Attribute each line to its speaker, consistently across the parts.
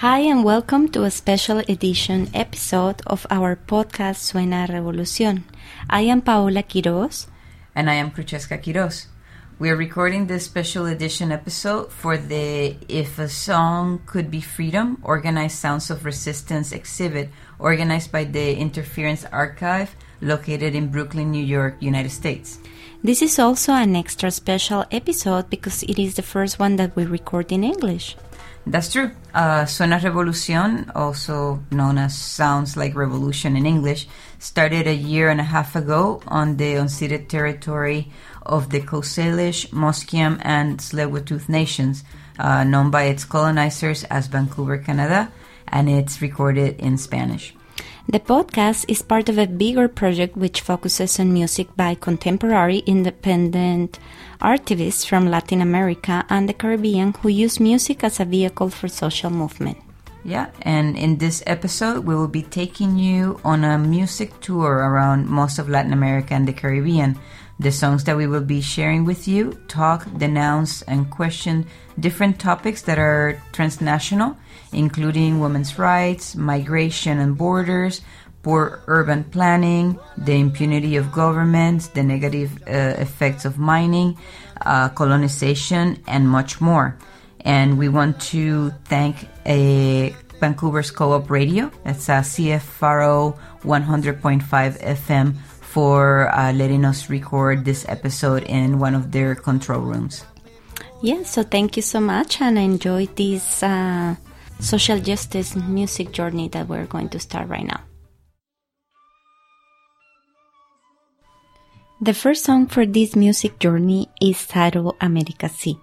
Speaker 1: Hi, and welcome to a special edition episode of our podcast Suena Revolución. I am Paola Quiroz.
Speaker 2: And I am Francesca Quiroz. We are recording this special edition episode for the If a Song Could Be Freedom Organized Sounds of Resistance exhibit organized by the Interference Archive located in Brooklyn, New York, United States.
Speaker 1: This is also an extra special episode because it is the first one that we record in English.
Speaker 2: That's true. Uh, Suena Revolucion, also known as Sounds Like Revolution in English, started a year and a half ago on the unceded territory of the Coast Salish, Musqueam, and tsleil nations, uh, known by its colonizers as Vancouver, Canada, and it's recorded in Spanish.
Speaker 1: The podcast is part of a bigger project which focuses on music by contemporary independent artists from Latin America and the Caribbean who use music as a vehicle for social movement.
Speaker 2: Yeah, and in this episode, we will be taking you on a music tour around most of Latin America and the Caribbean. The songs that we will be sharing with you talk, denounce, and question different topics that are transnational, including women's rights, migration and borders, poor urban planning, the impunity of governments, the negative uh, effects of mining, uh, colonization, and much more and we want to thank a Vancouver's Co-op Radio. That's a CFRO 100.5 FM for uh, letting us record this episode in one of their control rooms.
Speaker 1: Yeah, so thank you so much and enjoy this uh, social justice music journey that we're going to start right now. The first song for this music journey is titled America C.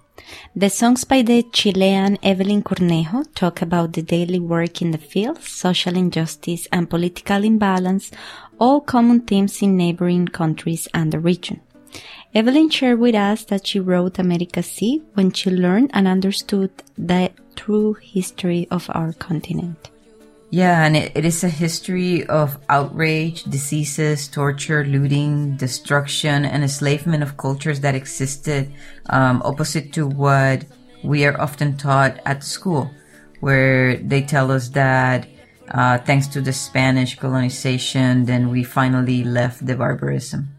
Speaker 1: The songs by the Chilean Evelyn Cornejo talk about the daily work in the field, social injustice, and political imbalance, all common themes in neighboring countries and the region. Evelyn shared with us that she wrote America C when she learned and understood the true history of our continent.
Speaker 2: Yeah, and it, it is a history of outrage, diseases, torture, looting, destruction, and enslavement of cultures that existed um, opposite to what we are often taught at school, where they tell us that uh, thanks to the Spanish colonization, then we finally left the barbarism.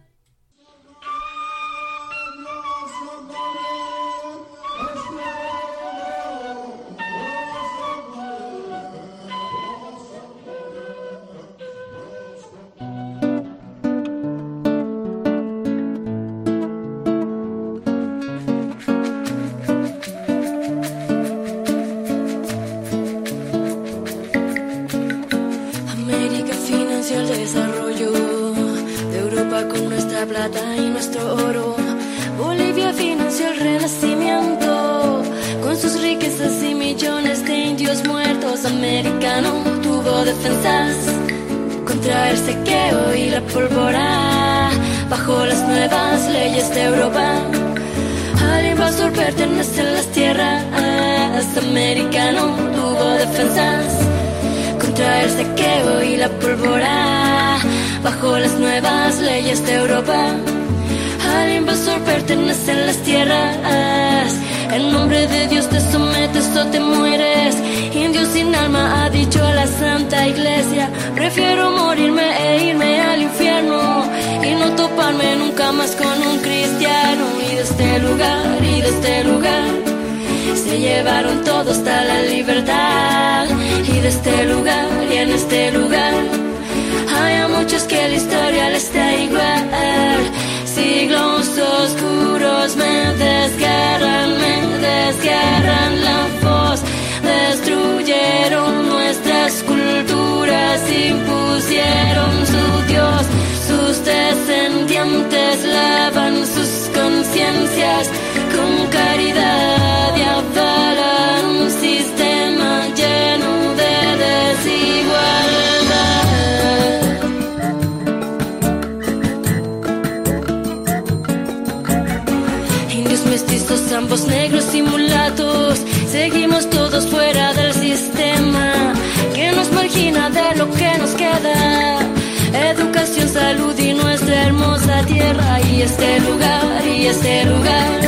Speaker 3: Este lugar y este lugar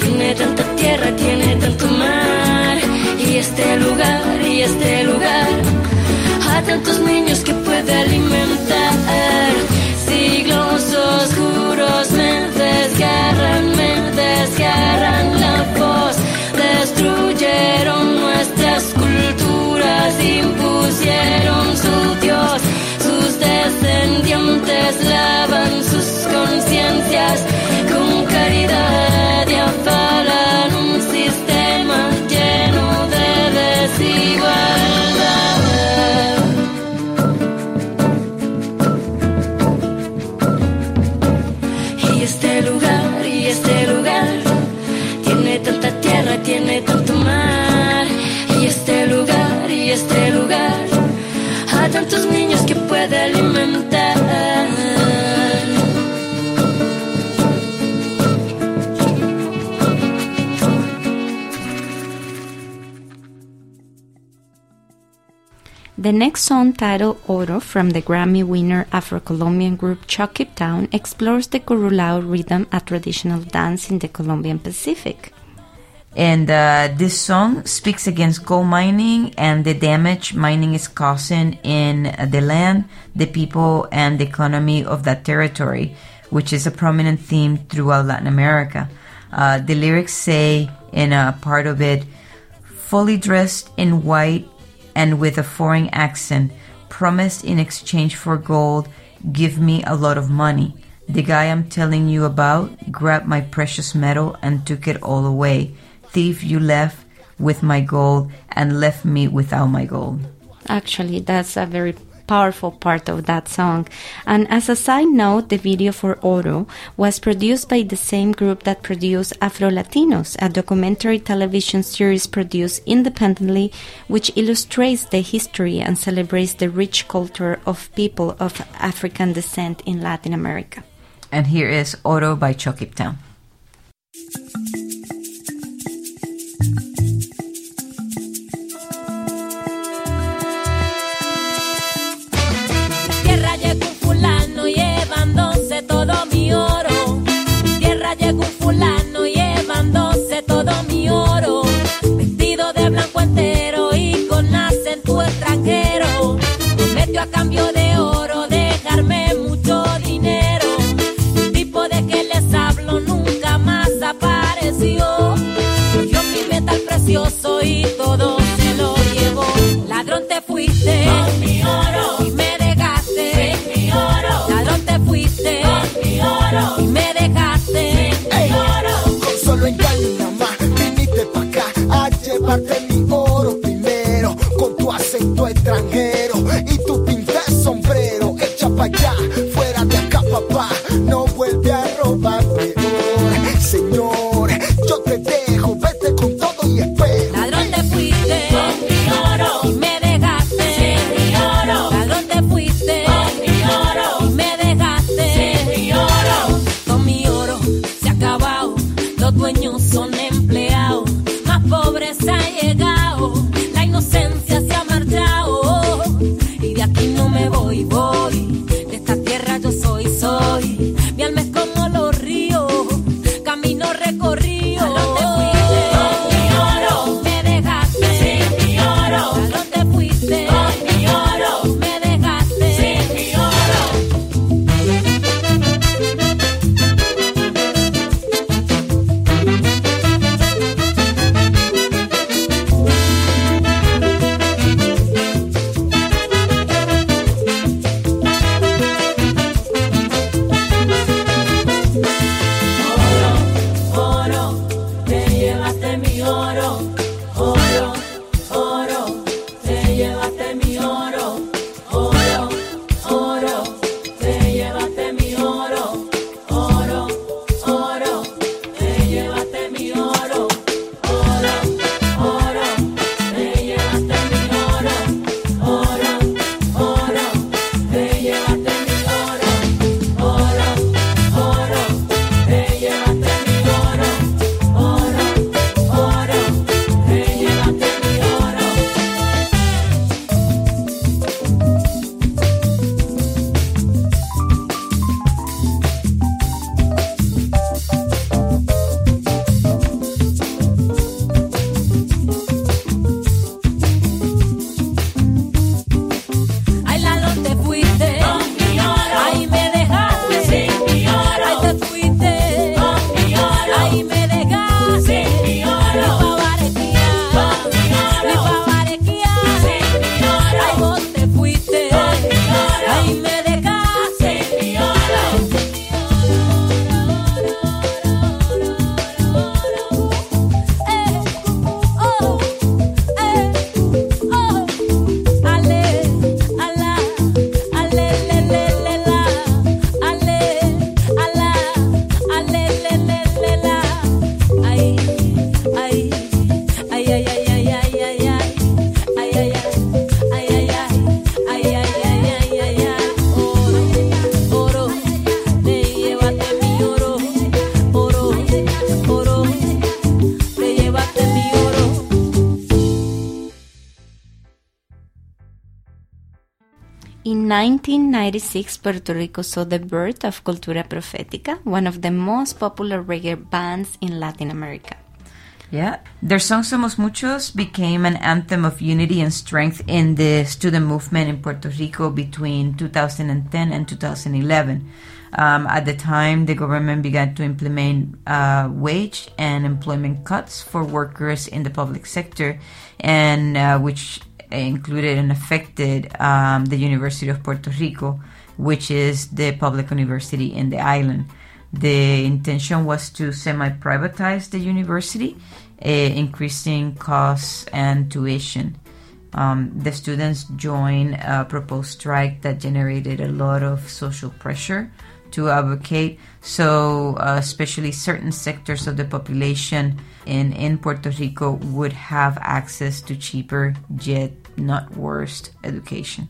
Speaker 3: tiene tanta tierra, tiene tanto mar y este lugar y este lugar a tantos niños que puede alimentar. Siglos oscuros me desgarran, me desgarran la voz, destruyeron nuestras culturas, impusieron su Dios, descendientes lavan sus conciencias con caridad y avalan un sistema lleno de desigualdad. Y este lugar, y este lugar, tiene tanta tierra, tiene tanto mar. Y este lugar, y este lugar, a tantos niños que puede alimentar.
Speaker 1: The next song, titled Oro, from the Grammy winner Afro Colombian group Chuck It Down, explores the curulao rhythm, a traditional dance in the Colombian Pacific.
Speaker 2: And uh, this song speaks against gold mining and the damage mining is causing in the land, the people, and the economy of that territory, which is a prominent theme throughout Latin America. Uh, the lyrics say in a part of it, fully dressed in white and with a foreign accent, promised in exchange for gold, give me a lot of money. The guy I'm telling you about grabbed my precious metal and took it all away. Thief, you left with my gold and left me without my gold.
Speaker 1: Actually, that's a very powerful part of that song. And as a side note, the video for Oro was produced by the same group that produced Afro Latinos, a documentary television series produced independently which illustrates the history and celebrates the rich culture of people of African descent in Latin America.
Speaker 2: And here is Oro by Chokip
Speaker 1: birthday. 1996, Puerto Rico saw the birth of Cultura Profética, one of the most popular reggae bands in Latin America.
Speaker 2: Yeah, their song Somos Muchos became an anthem of unity and strength in the student movement in Puerto Rico between 2010 and 2011. Um, at the time, the government began to implement uh, wage and employment cuts for workers in the public sector, and uh, which included and affected um, the University of Puerto Rico, which is the public university in the island. The intention was to semi privatize the university, uh, increasing costs and tuition. Um, the students joined a proposed strike that generated a lot of social pressure to advocate. So, uh, especially certain sectors of the population in, in Puerto Rico would have access to cheaper, yet not worst education.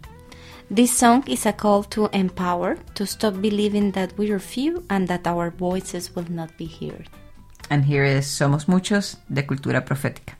Speaker 1: This song is a call to empower, to stop believing that we are few and that our voices will not be heard.
Speaker 2: And here is Somos Muchos de Cultura Profética.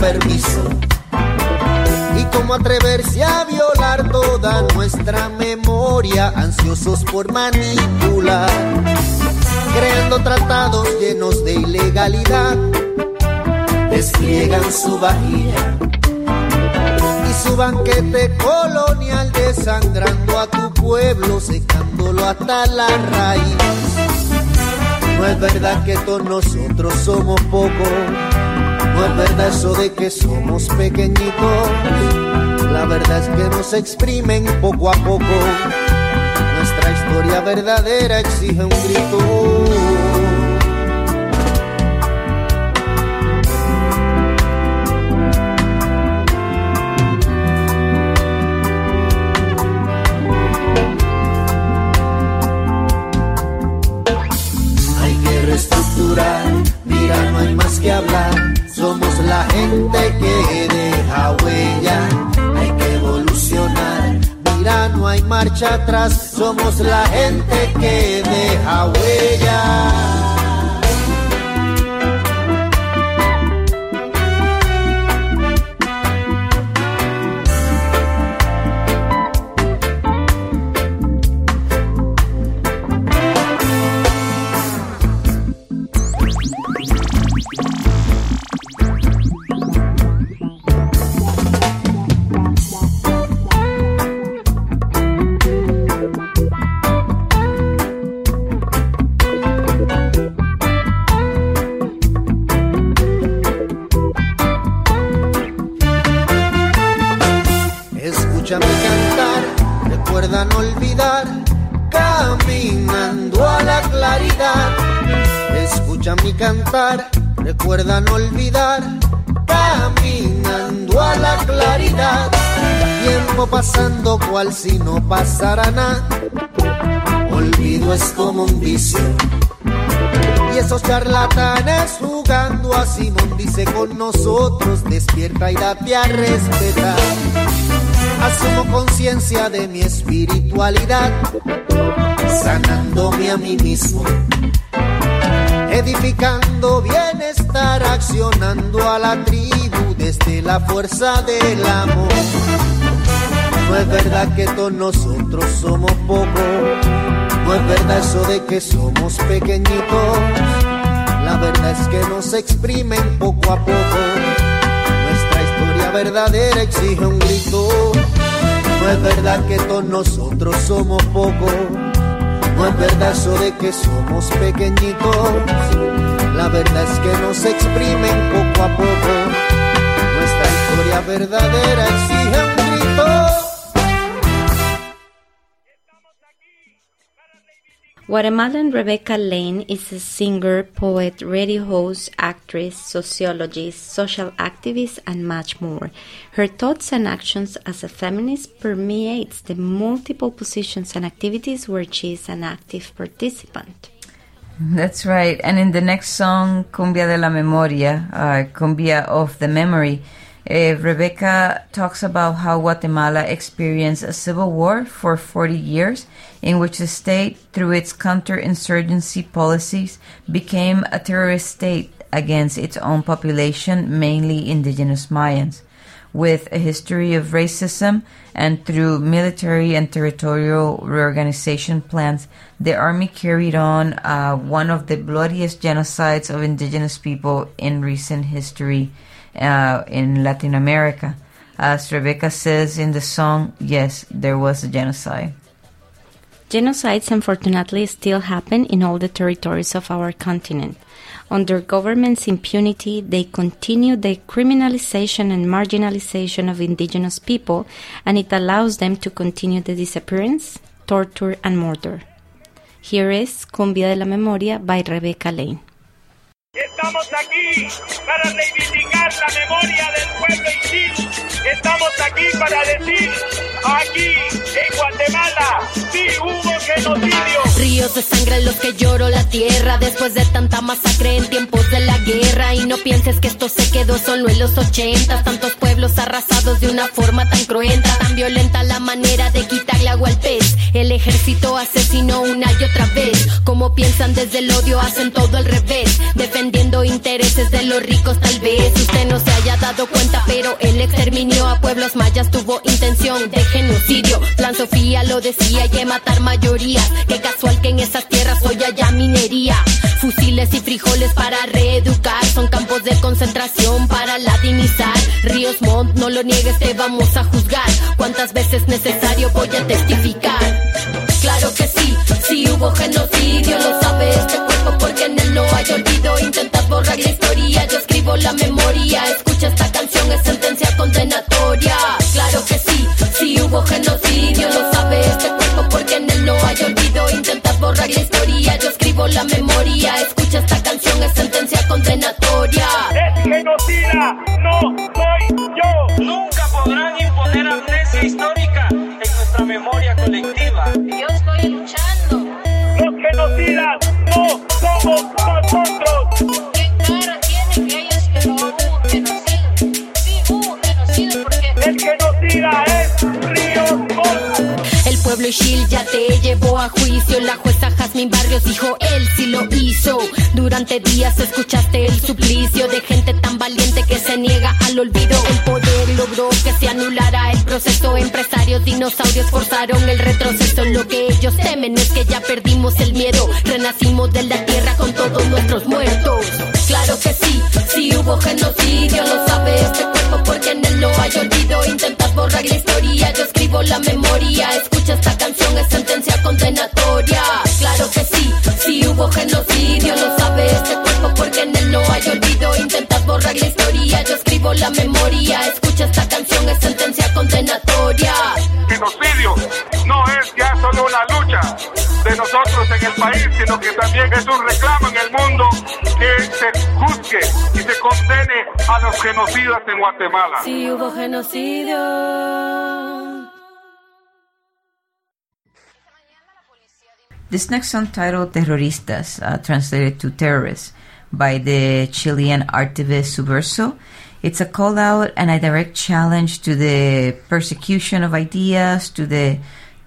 Speaker 4: Permiso. Y cómo atreverse a violar toda nuestra memoria, ansiosos por manipular creando tratados llenos de ilegalidad, despliegan su vajilla y su banquete colonial desangrando a tu pueblo, secándolo hasta la raíz. No es verdad que todos nosotros somos pocos, no es verdad eso de que somos pequeñitos, la verdad es que nos exprimen poco a poco nuestra historia verdadera exige un grito. Hay que reestructurar, mira, no hay más que hablar. Somos la gente que deja huella. Hay que evolucionar mira, no hay marcha atrás, somos la gente que deja huella. Recuerda no olvidar, caminando a la claridad. Tiempo pasando cual si no pasara nada, olvido es como un vicio. Y esos charlatanes jugando a Simón dice con nosotros despierta y date a respetar. Asumo conciencia de mi espiritualidad, sanándome a mí mismo, edificando bienestar, accionando a la tribu desde la fuerza del amor. No es verdad que todos nosotros somos pocos, no es verdad eso de que somos pequeñitos, la verdad es que nos exprimen poco a poco. Nuestra historia verdadera exige un grito. No es verdad que todos nosotros somos pocos. No es verdad eso de que somos pequeñitos. La verdad es que nos exprimen poco a poco. Nuestra historia verdadera exige un grito.
Speaker 1: Guatemalan Rebecca Lane is a singer, poet, radio host, actress, sociologist, social activist, and much more. Her thoughts and actions as a feminist permeates the multiple positions and activities where she is an active participant.
Speaker 2: That's right. And in the next song, Cumbia de la Memoria, uh, Cumbia of the Memory, uh, Rebecca talks about how Guatemala experienced a civil war for 40 years, in which the state, through its counterinsurgency policies, became a terrorist state against its own population, mainly indigenous Mayans. With a history of racism and through military and territorial reorganization plans, the army carried on uh, one of the bloodiest genocides of indigenous people in recent history uh, in Latin America. As Rebecca says in the song, yes, there was a genocide.
Speaker 1: Genocides unfortunately still happen in all the territories of our continent. Under government's impunity, they continue the criminalization and marginalization of indigenous people, and it allows them to continue the disappearance, torture, and murder. Here is Cumbia de la Memoria by Rebecca Lane.
Speaker 5: Estamos aquí para reivindicar la memoria del pueblo indígena. Estamos aquí para decir, aquí en Guatemala, sí hubo genocidio.
Speaker 6: Ríos de sangre en los que lloro la tierra después de tanta masacre en tiempos de la guerra. Y no pienses que esto se quedó solo en los ochentas. Tantos pueblos arrasados de una forma tan cruenta, tan violenta la manera de quitarle agua al pez. El ejército asesinó una y otra vez. Como piensan desde el odio, hacen todo al revés. Defendiendo intereses de los ricos, tal vez usted no se haya dado cuenta, pero el exterminio a pueblos mayas tuvo intención de genocidio. Plan Sofía lo decía y de matar mayorías. Qué casual que en esas tierras hoy haya minería. Fusiles y frijoles para reeducar. Son campos de concentración para latinizar. Ríos Montt, no lo niegues, te vamos a juzgar. Cuántas veces necesario voy a testificar. Claro que sí, sí hubo genocidio, lo sabe este cuerpo porque en él no hay olvido. Intentas borrar la historia, yo escribo la memoria. Escucha esta canción, es sentencia condenatoria. Claro que sí, sí hubo genocidio, lo sabe este cuerpo porque en él no hay olvido. Intentas borrar la historia, yo escribo la memoria. Escucha esta canción, es sentencia condenatoria.
Speaker 5: Es genocida, no soy yo.
Speaker 7: Nunca podrán imponer amnesia histórica en nuestra memoria colectiva.
Speaker 8: Yo estoy luchando.
Speaker 5: Los genocidas no somos nosotros.
Speaker 8: ¿Qué cara tiene que ellos que no hubo genocidio? Sí hubo genocidio porque
Speaker 5: El genocida es Río.
Speaker 6: El pueblo Ishil ya te llevó a juicio. La jueza Jazmín Barrios dijo él sí lo hizo. Durante días escuchaste el suplicio de gente tan valiente que se niega al olvido. El poder logró que se anulara el proceso. Empresarios, dinosaurios forzaron el retroceso. Lo que ellos temen es que ya perdimos el miedo. Renacimos de la tierra con todos nuestros muertos. Claro que sí, sí hubo genocidio. Lo sabe este cuerpo porque en él no hay olvido. Intentas borrar la historia, yo escribo la memoria. Escucha esta canción, es sentencia condenatoria. Claro que sí, sí hubo genocidio. Lo sabe este cuerpo porque en él no hay olvido. Intentas borrar la historia, yo escribo la memoria. Escucha esta canción, es sentencia condenatoria.
Speaker 5: Genocidio no es ya solo una lucha de nosotros en el país, sino que también es un reclamo en el mundo que se juzgue y se condene a los genocidas en Guatemala.
Speaker 6: Sí hubo genocidio.
Speaker 2: This next song titled Terroristas, uh, translated to terrorists, by the Chilean activist Subverso. It's a call out and a direct challenge to the persecution of ideas, to the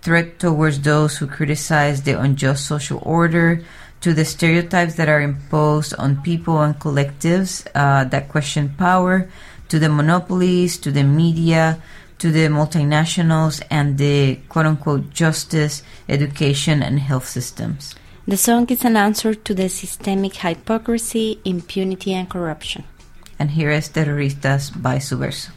Speaker 2: threat towards those who criticize the unjust social order, to the stereotypes that are imposed on people and collectives uh, that question power, to the monopolies, to the media, to the multinationals, and the quote unquote justice, education, and health systems.
Speaker 1: The song is an answer to the systemic hypocrisy, impunity, and corruption.
Speaker 2: And here is Terroristas by Subverso.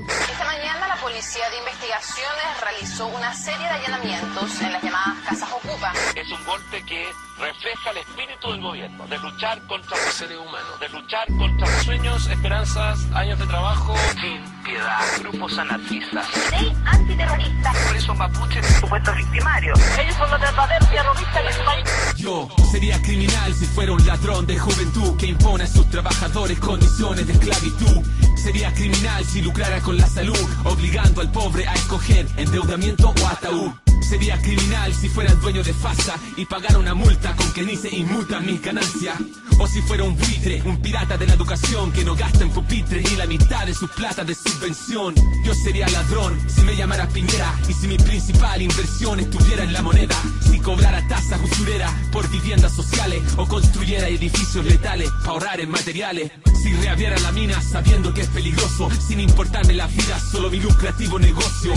Speaker 9: Esta mañana la Policía de Investigaciones realizó una serie de allanamientos en las llamadas Casas Ocupa.
Speaker 10: Es un golpe que refleja el espíritu del gobierno, de luchar contra los seres humanos, de luchar contra sueños, esperanzas, años de trabajo, sin piedad, grupos anarquistas,
Speaker 9: Ley antiterrorista.
Speaker 10: presos mapuches, supuestos victimarios.
Speaker 9: Ellos son los verdaderos terroristas del país.
Speaker 11: Yo sería criminal si fuera un ladrón de juventud que impone a sus trabajadores condiciones de esclavitud. Sería criminal si lucrara con la salud, obligando al pobre a escoger endeudamiento o ataúd. Sería criminal si fuera el dueño de FASA y pagara una multa con que ni se inmutan mis ganancias. O si fuera un buitre, un pirata de la educación que no gasta en pupitres y la mitad de sus plata de subvención. Yo sería ladrón si me llamara Piñera y si mi principal inversión estuviera en la moneda. Si cobrara tasas usureras por viviendas sociales o construyera edificios letales para ahorrar en materiales. Si reabriera la mina sabiendo que es peligroso, sin importarme la vida, solo mi lucrativo negocio.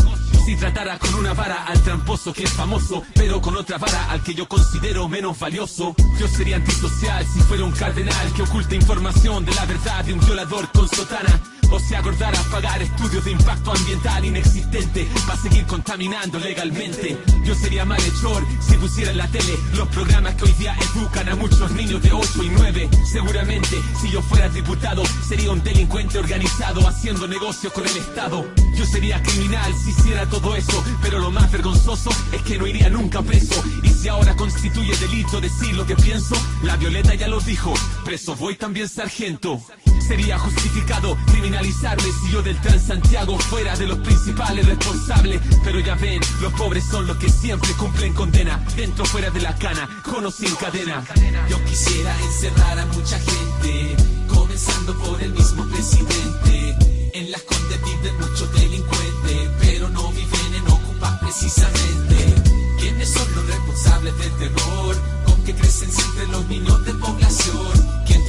Speaker 11: Si tratara con una vara al tramposo que es famoso, pero con otra vara al que yo considero menos valioso. Yo sería antisocial si fuera un cardenal que oculta información de la verdad de un violador con sotana. O se acordara pagar estudios de impacto ambiental inexistente para seguir contaminando legalmente. Yo sería malhechor si pusiera en la tele los programas que hoy día educan a muchos niños de 8 y 9. Seguramente, si yo fuera diputado, sería un delincuente organizado haciendo negocio con el Estado. Yo sería criminal si hiciera todo eso, pero lo más vergonzoso es que no iría nunca preso. Y si ahora constituye delito decir lo que pienso, la Violeta ya lo dijo, preso voy también sargento. Sería justificado criminalizarme si yo del Transantiago fuera de los principales responsables. Pero ya ven, los pobres son los que siempre cumplen condena, dentro fuera de la cana, con o sin cadena. Yo quisiera encerrar a mucha gente, comenzando por el mismo presidente. En las condes viven muchos delincuentes, pero no viven en ocupas precisamente. ¿Quiénes son los responsables del terror? Con que crecen siempre los niños de población. ¿Quién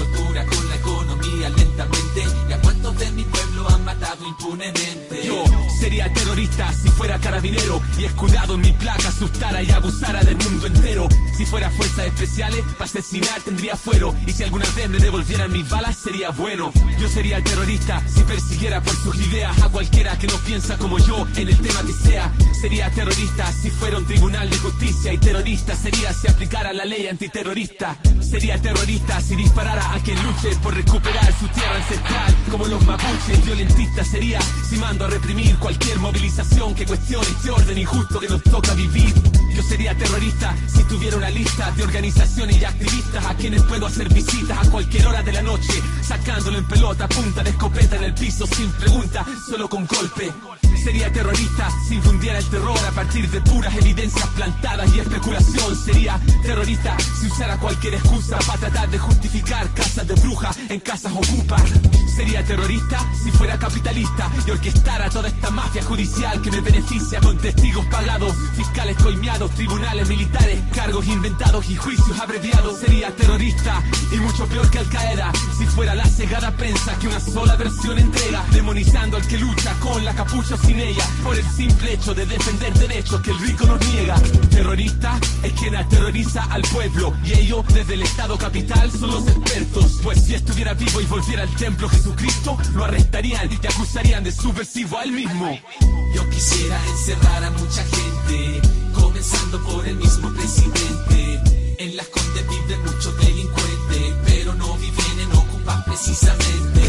Speaker 11: de mi pueblo han matado impunemente? Sería terrorista si fuera carabinero y escudado en mi placa asustara y abusara del mundo entero. Si fuera fuerzas especiales, para asesinar tendría fuero. Y si alguna vez me devolvieran mis balas, sería bueno. Yo sería terrorista si persiguiera por sus ideas a cualquiera que no piensa como yo en el tema que sea. Sería terrorista si fuera un tribunal de justicia y terrorista sería si aplicara la ley antiterrorista. Sería terrorista si disparara a quien luche por recuperar su tierra ancestral. Como los mapuches, violentista sería si mando a reprimir cualquier movilización que cuestione este orden injusto que nos toca vivir. Yo sería terrorista si tuviera una lista de organizaciones y activistas a quienes puedo hacer visitas a cualquier hora de la noche, sacándolo en pelota, punta de escopeta en el piso sin pregunta, solo con golpe. Sería terrorista si infundiera el terror a partir de puras evidencias plantadas y especulación. Sería terrorista si usara cualquier excusa para tratar de justificar casas de brujas en casas ocupas. Sería terrorista si fuera capitalista y orquestara toda esta mafia judicial que me beneficia con testigos pagados, fiscales coimeados, tribunales militares, cargos inventados y juicios abreviados. Sería terrorista y mucho peor que Al Qaeda si fuera la cegada prensa que una sola versión entrega, demonizando al que lucha con la capucha sin ella por el simple hecho de defender derechos que el rico nos niega. Terrorista es quien aterroriza al pueblo y ellos desde el Estado capital son los expertos. Pues si estuviera vivo y volviera al templo Jesucristo, lo arrestarían y acusarían de subversivo a él mismo. Yo quisiera encerrar a mucha gente, comenzando por el mismo presidente. En las condes viven muchos delincuentes, pero no viven en ocupas precisamente.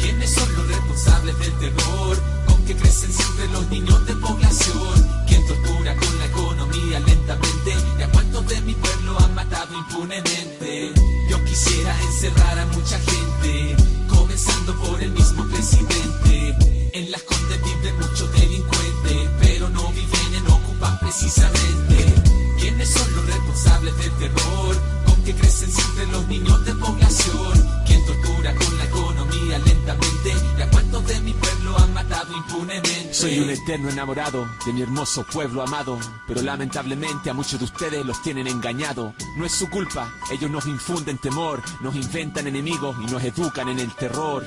Speaker 11: ¿Quiénes son los responsables del terror? que crecen siempre los niños de población. Quien tortura con la economía lentamente y a cuántos de mi pueblo han matado impunemente. Yo quisiera encerrar a mucha gente, comenzando por el mismo presidente. En las cortes viven muchos delincuentes, pero no viven en ocupan precisamente. ¿Quiénes son los responsables del terror? Con que crecen siempre los niños de población. Quien tortura con Soy un eterno enamorado de mi hermoso pueblo amado, pero lamentablemente a muchos de ustedes los tienen engañado. No es su culpa, ellos nos infunden temor, nos inventan enemigos y nos educan en el terror.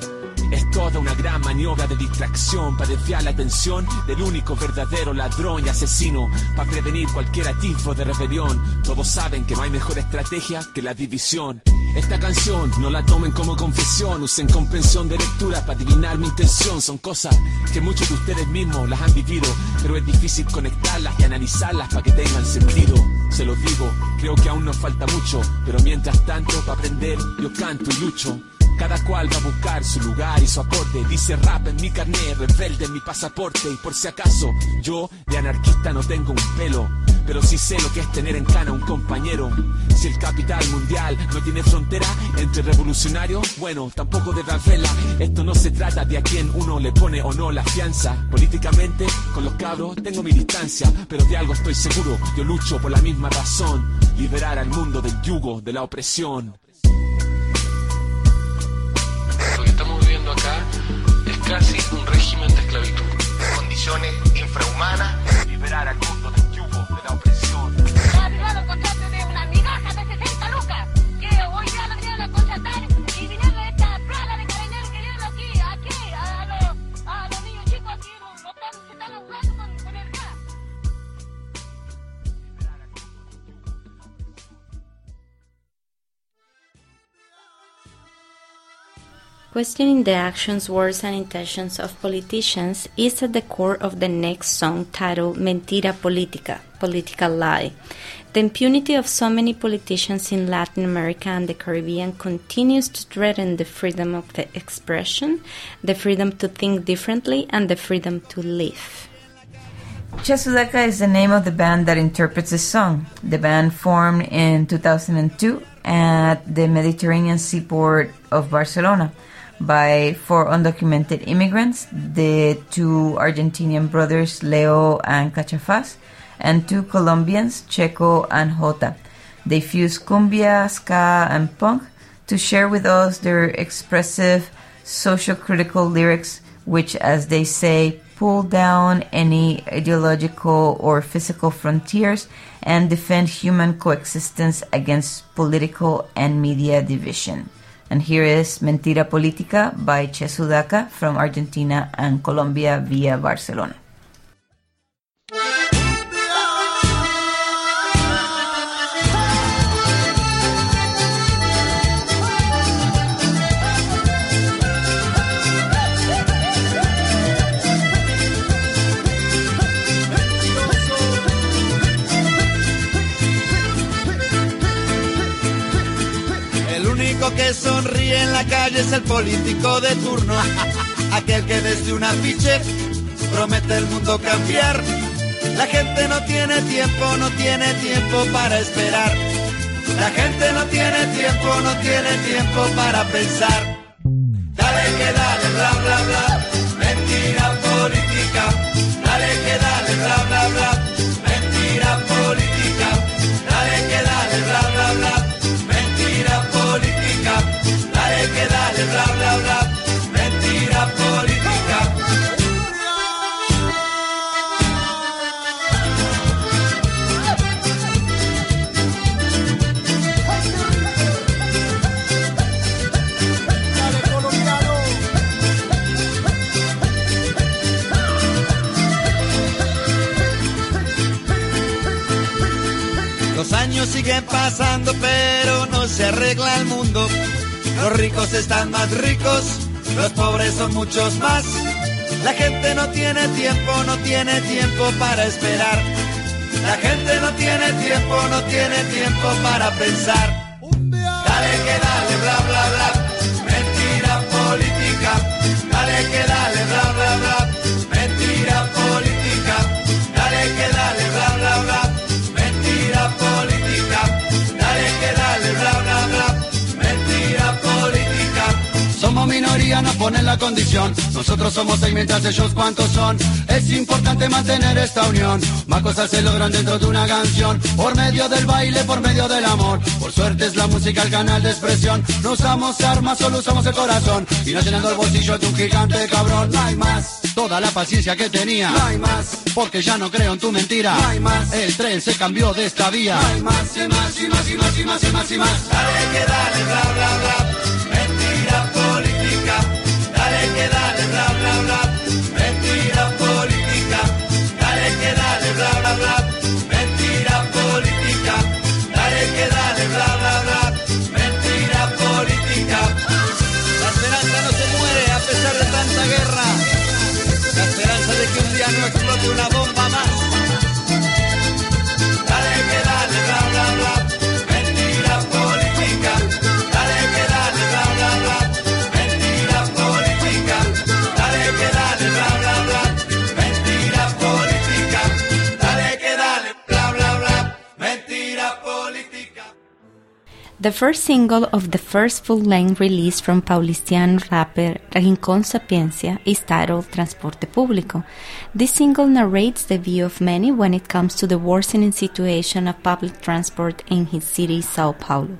Speaker 11: Es toda una gran maniobra de distracción para desviar la atención del único verdadero ladrón y asesino, para prevenir cualquier atisbo de rebelión. Todos saben que no hay mejor estrategia que la división. Esta canción no la tomen como confesión, usen comprensión de lectura para adivinar mi intención. Son cosas que muchos de ustedes mismos las han vivido, pero es difícil conectarlas y analizarlas para que tengan sentido. Se los digo, creo que aún nos falta mucho, pero mientras tanto para aprender yo canto y lucho. Cada cual va a buscar su lugar y su acorde. Dice rap en mi carnet, rebelde en mi pasaporte. Y por si acaso, yo de anarquista no tengo un pelo. Pero sí sé lo que es tener en cana un compañero. Si el capital mundial no tiene frontera entre revolucionarios, bueno, tampoco debe haberla. Esto no se trata de a quién uno le pone o no la fianza. Políticamente, con los cabros tengo mi distancia. Pero de algo estoy seguro, yo lucho por la misma razón. Liberar al mundo del yugo, de la opresión.
Speaker 10: Casi un régimen de esclavitud.
Speaker 4: Condiciones infrahumanas.
Speaker 11: Liberar del yugo, de
Speaker 1: Questioning the actions, words, and intentions of politicians is at the core of the next song titled Mentira Política, Political Lie. The impunity of so many politicians in Latin America and the Caribbean continues to threaten the freedom of the expression, the freedom to think differently, and the freedom to live.
Speaker 2: Chesudaka is the name of the band that interprets the song. The band formed in 2002 at the Mediterranean seaport of Barcelona by four undocumented immigrants, the two Argentinian brothers Leo and Cachafaz, and two Colombians, Checo and Jota. They fuse cumbia, ska, and punk to share with us their expressive, social critical lyrics, which, as they say, pull down any ideological or physical frontiers and defend human coexistence against political and media division. And here is Mentira Política by Chesudaka from Argentina and Colombia via Barcelona.
Speaker 12: Que sonríe en la calle es el político de turno, aquel que desde un afiche promete el mundo cambiar. La gente no tiene tiempo, no tiene tiempo para esperar. La gente no tiene tiempo, no tiene tiempo para pensar. Dale que dale, bla bla bla, mentira política. Ricos están más ricos, los pobres son muchos más. La gente no tiene tiempo, no tiene tiempo para esperar. La gente no tiene tiempo, no tiene tiempo para pensar. Dale que dale, bla bla bla, mentira política. Dale que dale, bla bla ponen la condición. Nosotros somos seis mientras ellos cuántos son. Es importante mantener esta unión. Más cosas se logran dentro de una canción. Por medio del baile, por medio del amor. Por suerte es la música el canal de expresión. No usamos armas, solo usamos el corazón. Y no llenando el bolsillo de un gigante cabrón. No hay más. Toda la paciencia que tenía. No hay más. Porque ya no creo en tu mentira. No hay más. El tren se cambió de esta vía. No hay más, y más, y más, y más, y más, y más, y más. Dale que dale, bla, bla, bla.
Speaker 1: The first single of the first full-length release from Paulistano rapper Rincón Sapiencia is titled Transporte Público. This single narrates the view of many when it comes to the worsening situation of public transport in his city, Sao Paulo.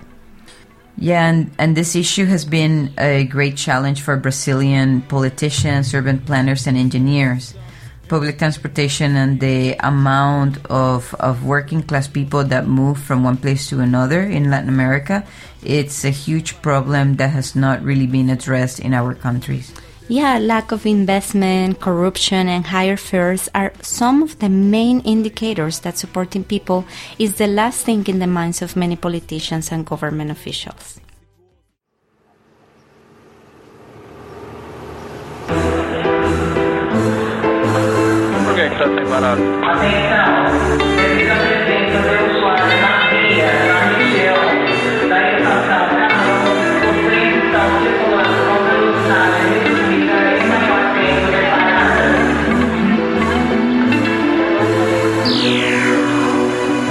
Speaker 2: Yeah, and, and this issue has been a great challenge for Brazilian politicians, urban planners, and engineers. Public transportation and the amount of, of working class people that move from one place to another in Latin America, it's a huge problem that has not really been addressed in our countries.
Speaker 1: Yeah, lack of investment, corruption, and higher fares are some of the main indicators that supporting people is the last thing in the minds of many politicians and government officials.
Speaker 10: está separado. Atenção, devido à presença do usuário na via, na região da estação Carlos, vocês estão circulando com velocidade reduzida em maior tempo separada.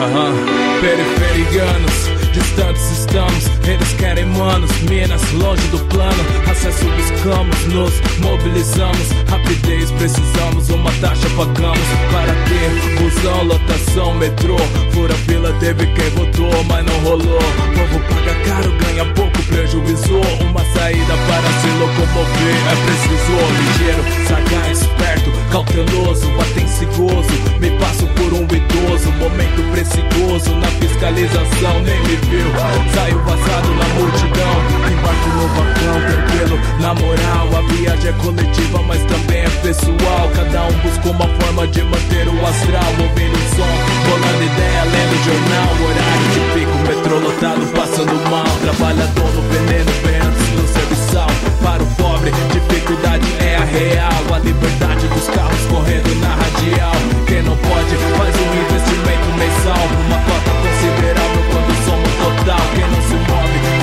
Speaker 13: Aham, periferianos, distantes estamos eles querem manos, minas, longe do plano, acesso buscamos, nos mobilizamos, rapidez precisamos, uma taxa pagamos. Para ter busão, lotação, metrô, fura fila teve quem votou, mas não rolou, povo paga caro, ganha pouco, prejuízo, uma saída para se locomover, é preciso ligeiro, sagaz, esperto, cauteloso, atencioso, me passo por um idoso, momento precioso, na fiscalização nem me viu, saiu vazado na multidão, embarco no vagão, tranquilo, na moral, a viagem é coletiva, mas também é pessoal, cada um busca uma forma de manter o astral, ouvindo o som, rolando ideia, lendo jornal, horário de pico, metrô lotado, passando mal, trabalhador no veneno, bem antes do serviçal, para o pobre, dificuldade é a real, a liberdade dos carros correndo na radial, quem não pode, faz um investimento mensal, uma cota considerável quando somos total, quem não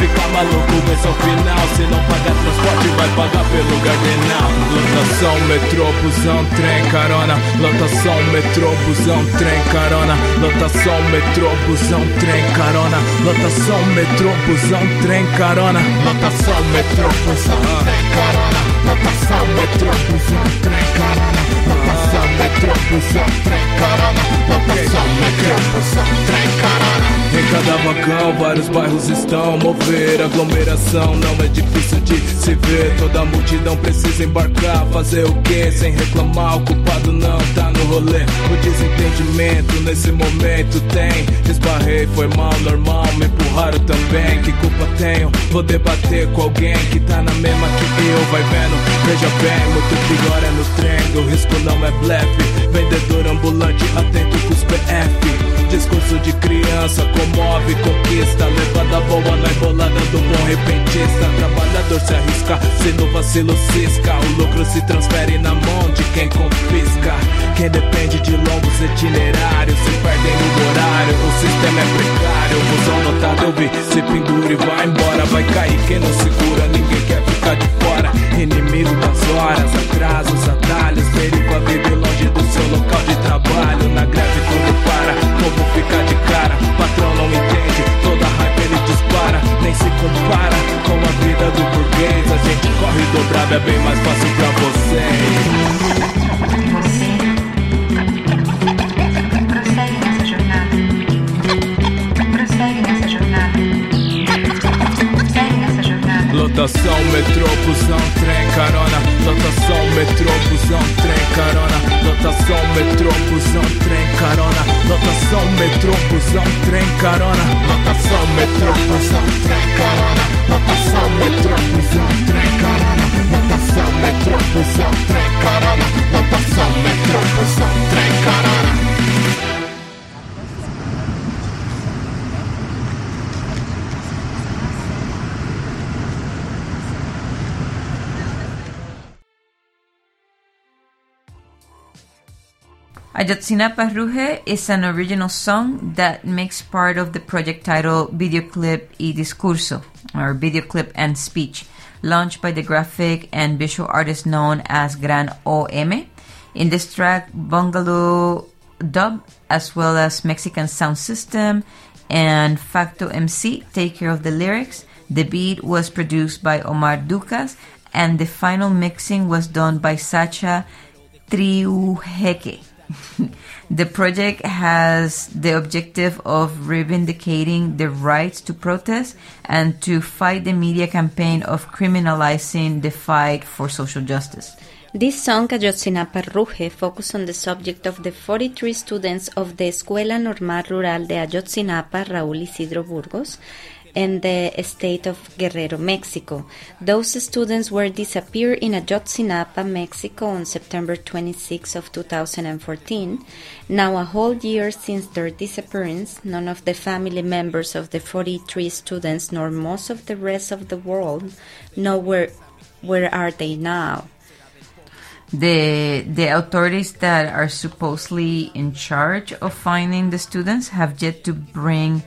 Speaker 13: se move, fica maluco, vê ao final, se não pagar transporte, vai pagar pelo gardenal, lotação, metrô, busão, trem, carona, lotação, metrô, busão, trem, carona, lotação, metrô, busão, trem, carona, lotação, metrô, busão, trem, carona, lotação, metrô, busão, trem, carona, lotação, metrô, busão, trem, carona, lotação, metrô, busão, trem, carona, lotação, metrô, busão, trem, carona. Cada vagão, vários bairros estão mover aglomeração. Não é difícil de se ver. Toda a multidão precisa embarcar. Fazer o que sem reclamar? O culpado não tá no rolê. O desentendimento nesse momento tem. Esbarrei, foi mal, normal. Me empurraram também. Que culpa tenho? Vou debater com alguém que tá na mesma que eu. Vai vendo, veja bem, muito pior é no trem. O risco não é blefe. Vendedor ambulante, atento com os PF. Discurso de criança, comove, conquista. Levada boa na embolada do bom repentista. Trabalhador se arrisca, se no vacilo cisca. O lucro se transfere na mão de quem confisca. Quem depende de longos itinerários se perdem no horário. O sistema é precário. Busão notado, eu vi. Se pendura e vai embora. Vai cair quem não segura, ninguém quer fica de fora. Inimigo das horas, atrasos, atalhos. periva vida longe do seu local de trabalho. Na greve tudo para, como fica de cara. Patrão não entende, toda raiva ele dispara. Nem se compara com a vida do burguês. A gente corre dobrado, é bem mais fácil pra vocês.
Speaker 11: Metro, busão, trem, carona. Lotação, metrô, busão, trem, carona. Lotação, metrô, busão, trem, carona. Lotação, metrô, busão, trem, carona. Lotação, metrô, busão, trem, carona. Lotação, metrô, busão, trem, carona. Lotação, metrô, busão, trem, carona. Lotação, metrô, busão, trem, carona.
Speaker 2: Ayotzinapa Ruge is an original song that makes part of the project title Videoclip y Discurso, or Videoclip and Speech, launched by the graphic and visual artist known as Gran OM. In this track, Bungalow Dub, as well as Mexican Sound System and Facto MC take care of the lyrics. The beat was produced by Omar Ducas, and the final mixing was done by Sacha Triujeke. The project has the objective of reivindicating the rights to protest and to fight the media campaign of criminalizing the fight for social justice.
Speaker 1: This song, Ayotzinapa Ruge, focused on the subject of the 43 students of the Escuela Normal Rural de Ayotzinapa, Raúl Isidro Burgos, and the state of Guerrero, Mexico. Those students were disappeared in Ayotzinapa, Mexico on September 26 of 2014. Now a whole year since their disappearance, none of the family members of the 43 students nor most of the rest of the world know where where are they now.
Speaker 2: The the authorities that are supposedly in charge of finding the students have yet to bring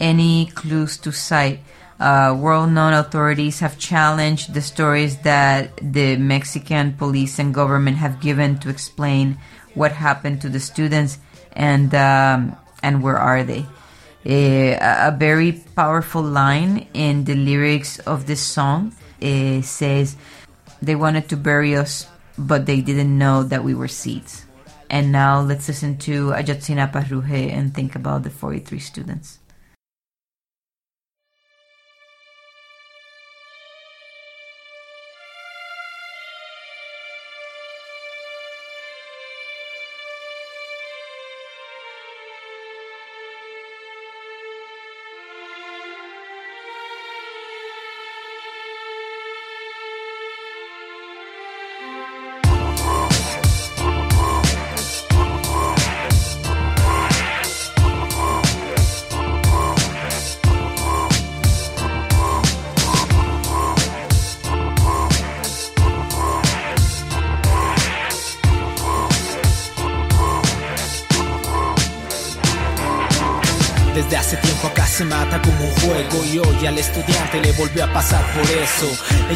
Speaker 2: any clues to sight. Uh, world-known authorities have challenged the stories that the Mexican police and government have given to explain what happened to the students and um, and where are they. Uh, a very powerful line in the lyrics of this song uh, says, "They wanted to bury us, but they didn't know that we were seeds." And now let's listen to Ayotzinapa Ruge and think about the 43 students.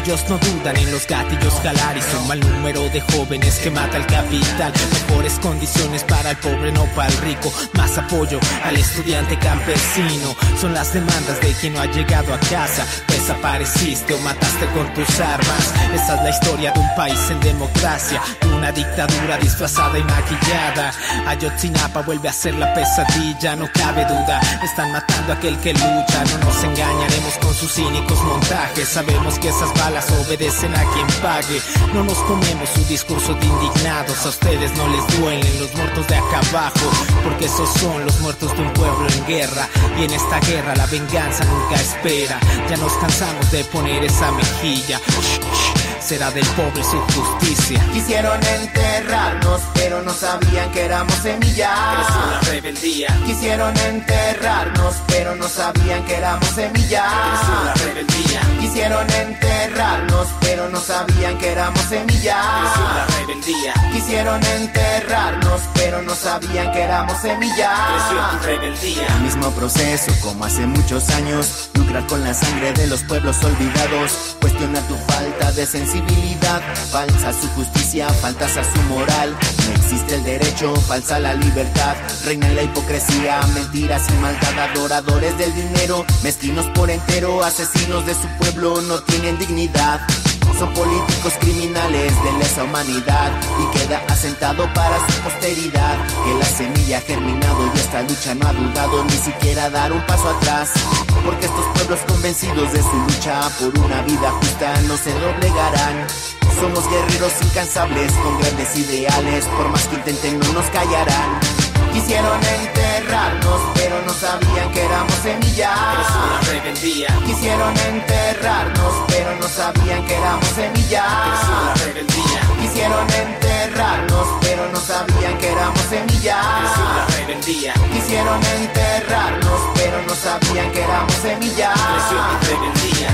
Speaker 14: Ellos no dudan en los gatillos jalar y son mal número de jóvenes que mata el capital. Mejores condiciones para el pobre, no para el rico. Más apoyo al estudiante campesino. Son las demandas de quien no ha llegado a casa. Desapareciste o mataste con tus armas. Esa es la historia de un país en democracia. De una dictadura disfrazada y maquillada. Ayotzinapa vuelve a ser la pesadilla, no cabe duda. Están matando a aquel que lucha. No nos engañaremos con sus cínicos montajes. Sabemos que esas balas obedecen a quien pague. No nos comemos su discurso de indignados. A ustedes no les duelen los muertos de acá abajo. Porque esos son los muertos de un pueblo en guerra. Y en esta guerra la venganza nunca espera. Ya nos cansamos de poner esa mejilla. Será del pobre su justicia.
Speaker 15: Quisieron enterrarnos, pero no sabían que éramos semillas.
Speaker 14: Creció la rebeldía.
Speaker 15: Quisieron enterrarnos, pero no sabían que éramos semillas.
Speaker 14: Creció la rebeldía.
Speaker 15: Quisieron enterrarnos, pero no sabían que éramos semillas.
Speaker 14: Creció la rebeldía.
Speaker 15: Quisieron enterrarnos, pero no sabían que éramos semillas.
Speaker 14: Creció tu rebeldía.
Speaker 15: Mismo proceso como hace muchos años. Lucrar con la sangre de los pueblos olvidados. Cuestionar tu falta de sensibilidad. Falsa su justicia, faltas a su moral. No existe el derecho, falsa la libertad. Reina la hipocresía, mentiras y maldad. Adoradores del dinero, mezquinos por entero. Asesinos de su pueblo no tienen dignidad. Son políticos criminales de lesa humanidad y queda asentado para su posteridad que la semilla ha germinado y esta lucha no ha dudado ni siquiera dar un paso atrás. Porque estos pueblos convencidos de su lucha por una vida justa no se doblegarán. Somos guerreros incansables con grandes ideales, por más que intenten no nos callarán. Quisieron enterrarnos, pero no sabían que éramos semillas. Quisieron enterrarnos, pero no sabían que éramos semillas. Quisieron enterrarnos, pero no sabían que éramos semillas. Quisieron enterrarnos, pero no sabían que éramos semillas.
Speaker 14: Creció la rebeldía.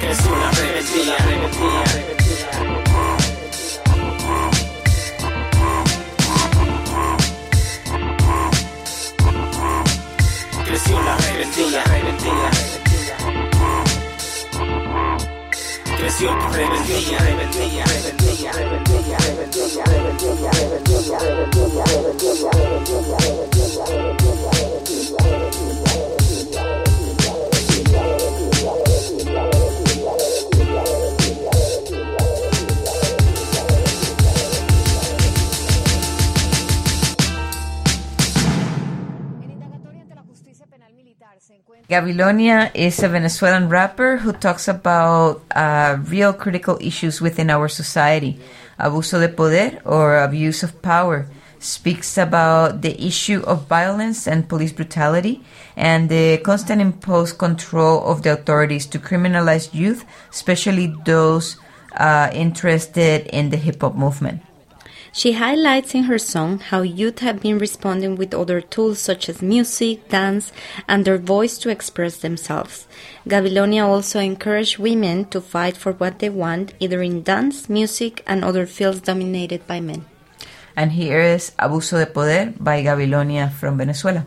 Speaker 14: Creció la rebeldía. Vecina, vecina, vecina. Creció tu rebeldía, rebeldía, rebeldía, rebeldía, rebeldía, rebeldía, rebeldía, rebeldía, rebeldía, rebeldía, rebeldía, rebeldía, rebeldía, rebeldía, rebeldía, rebeldía, rebeldía,
Speaker 2: Gabilonia is a Venezuelan rapper who talks about uh, real critical issues within our society. Abuso de poder or abuse of power speaks about the issue of violence and police brutality and the constant imposed control of the authorities to criminalize youth, especially those uh, interested in the hip hop movement.
Speaker 1: She highlights in her song how youth have been responding with other tools such as music, dance, and their voice to express themselves. Gabilonia also encouraged women to fight for what they want, either in dance, music, and other fields dominated by men.
Speaker 2: And here is Abuso de Poder by Gabilonia from Venezuela.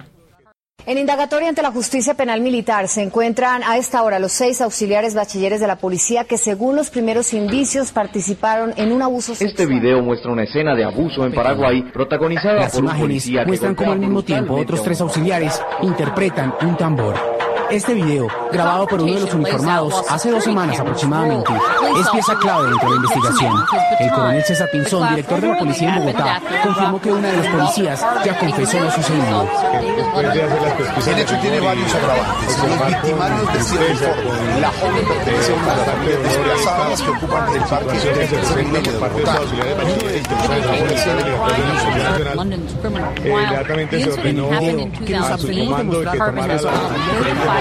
Speaker 16: En indagatoria ante la justicia penal militar se encuentran a esta hora los seis auxiliares bachilleres de la policía que según los primeros indicios participaron en un abuso sexual.
Speaker 17: Este video muestra una escena de abuso en Paraguay protagonizada
Speaker 18: Las
Speaker 17: por un
Speaker 18: imágenes
Speaker 17: policía
Speaker 18: muestran cómo al mismo tiempo otros tres auxiliares interpretan un tambor. Este video, grabado por uno de los uniformados hace dos semanas aproximadamente, es pieza clave dentro de la investigación. El coronel César Pinzón, director de la policía en Bogotá, confirmó que una de los policías ya confesó lo sucedido.
Speaker 19: El hecho tiene varios agravantes. Los victimarios de cierto. La joven pertenece a una de las familias desplazadas que ocupan el parque de Bogotá.
Speaker 20: Inmediatamente se ordenó a su comando que tomara la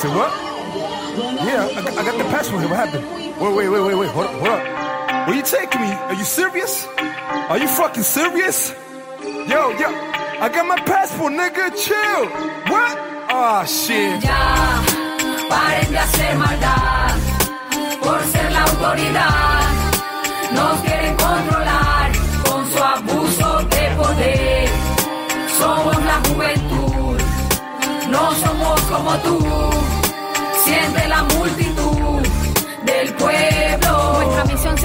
Speaker 21: Say
Speaker 22: what? Yeah, I, got- I got the passport here. What happened? Wait, wait, wait, wait, wait. Hold hold up. Where you taking me? Are you serious? Are you fucking serious? Yo, yo, I got my passport, nigga. Chill. What? Ah, shit.
Speaker 3: Ya, paren de hacer maldad por ser la autoridad. Nos quieren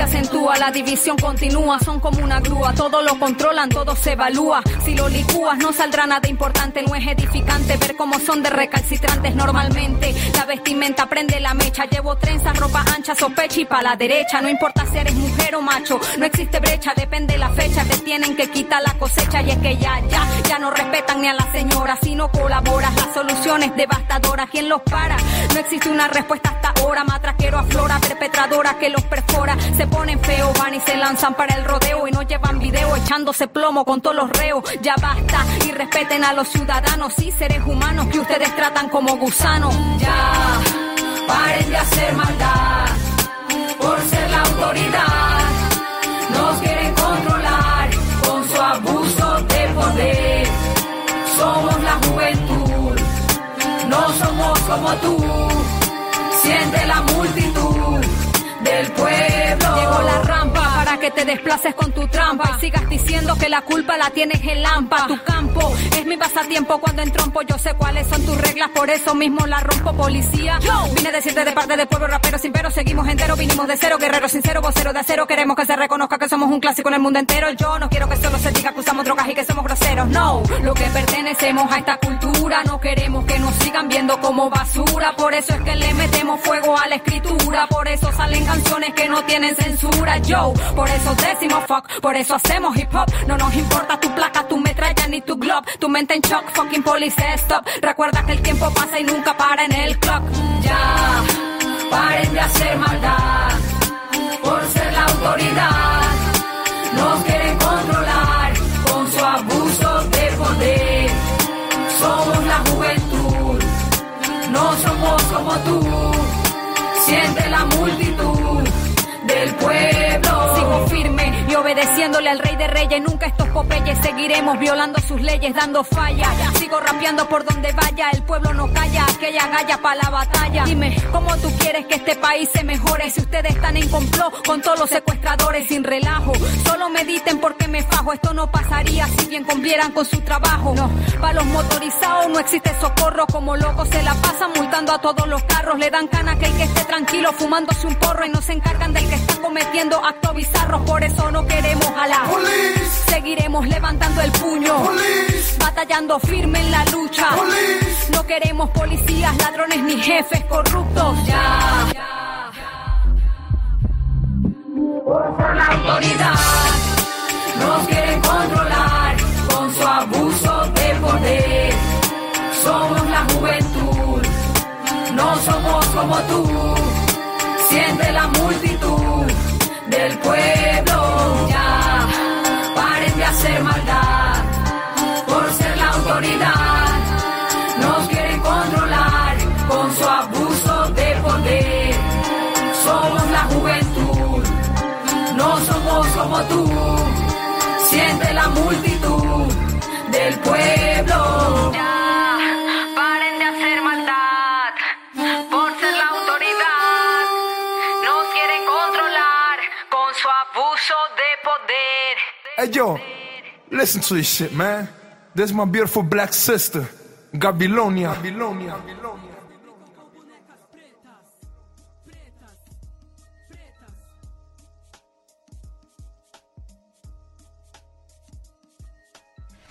Speaker 23: acentúa, la división continúa, son como una grúa, todo lo controlan, todo se evalúa. Si lo licúas no saldrá nada importante, no es edificante ver cómo son de recalcitrantes normalmente. La vestimenta prende la mecha, llevo trenzas, ropa ancha, sospecha y pa' la derecha. No importa si eres mujer o macho, no existe brecha, depende la fecha, te tienen que quitar la cosecha y es que ya, ya, ya no respetan ni a la señora, si no colaboras, la solución es devastadora. ¿Quién los para? No existe una respuesta hasta ahora, matraquero aflora, perpetradora que los perfora, ponen feo, van y se lanzan para el rodeo y no llevan video echándose plomo con todos los reos. Ya basta y respeten a los ciudadanos y seres humanos que ustedes tratan como gusanos.
Speaker 3: Ya, paren de hacer maldad por ser la autoridad. Nos quieren controlar con su abuso de poder. Somos la juventud, no somos como tú.
Speaker 23: siente la multitud del pueblo. Llegó la rampa para que te desplaces con tu trampa y sigas diciendo que la culpa la tienes en Lampa. Tu campo es mi pasatiempo cuando entrompo. Yo sé cuáles son tus reglas, por eso mismo la rompo, policía. Yo vine a decirte de parte del pueblo rapero sin pero, seguimos enteros, vinimos de cero, guerrero sincero, vocero de acero. Queremos que se reconozca que somos un clásico en el mundo entero. Yo no quiero que solo se diga que usamos drogas y que somos groseros. No, lo que pertenecemos a esta cultura, no queremos que nos sigan viendo como basura. Por eso es que le metemos fuego a la escritura. Por eso salen canciones que no tienen censura. Yo, por eso decimos fuck, por eso hacemos hip hop. No nos importa tu placa, tu metralla ni tu glob. Tu mente en shock, fucking police stop. Recuerda que el tiempo pasa y nunca para en el clock. Ya, paren de hacer maldad por ser la autoridad. Nos quieren controlar con su abuso de poder. Somos la juventud, no somos como tú. Siente la multitud el cuello. Obedeciéndole al rey de reyes. Nunca estos popeyes seguiremos violando sus leyes, dando falla. Sigo rapeando por donde vaya. El pueblo no calla, aquella galla para la batalla. Dime, ¿cómo tú quieres que este país se mejore? Si ustedes están en complot con todos los secuestradores sin relajo. Solo mediten porque me fajo. Esto no pasaría si bien cumplieran con su trabajo. No, para los motorizados no existe socorro. Como locos se la pasan multando a todos los carros. Le dan cana a aquel que esté tranquilo fumándose un porro y no se encargan del que está cometiendo actos bizarros. Por eso no queremos a la
Speaker 4: Police.
Speaker 23: Seguiremos levantando el puño.
Speaker 4: Police.
Speaker 23: Batallando firme en la lucha.
Speaker 4: Police.
Speaker 23: No queremos policías, ladrones ni jefes corruptos. Ya. Por la autoridad nos quieren controlar con su abuso de poder. Somos la juventud, no somos como tú. Siente la multitud del pueblo. Hacer maldad por ser la autoridad. Nos quieren controlar con su abuso de poder. Somos la juventud, no somos como tú. Siente la multitud del pueblo. Ya,
Speaker 22: listen to this shit, man. This is my beautiful black sister, Gabilonia. Gabilonia.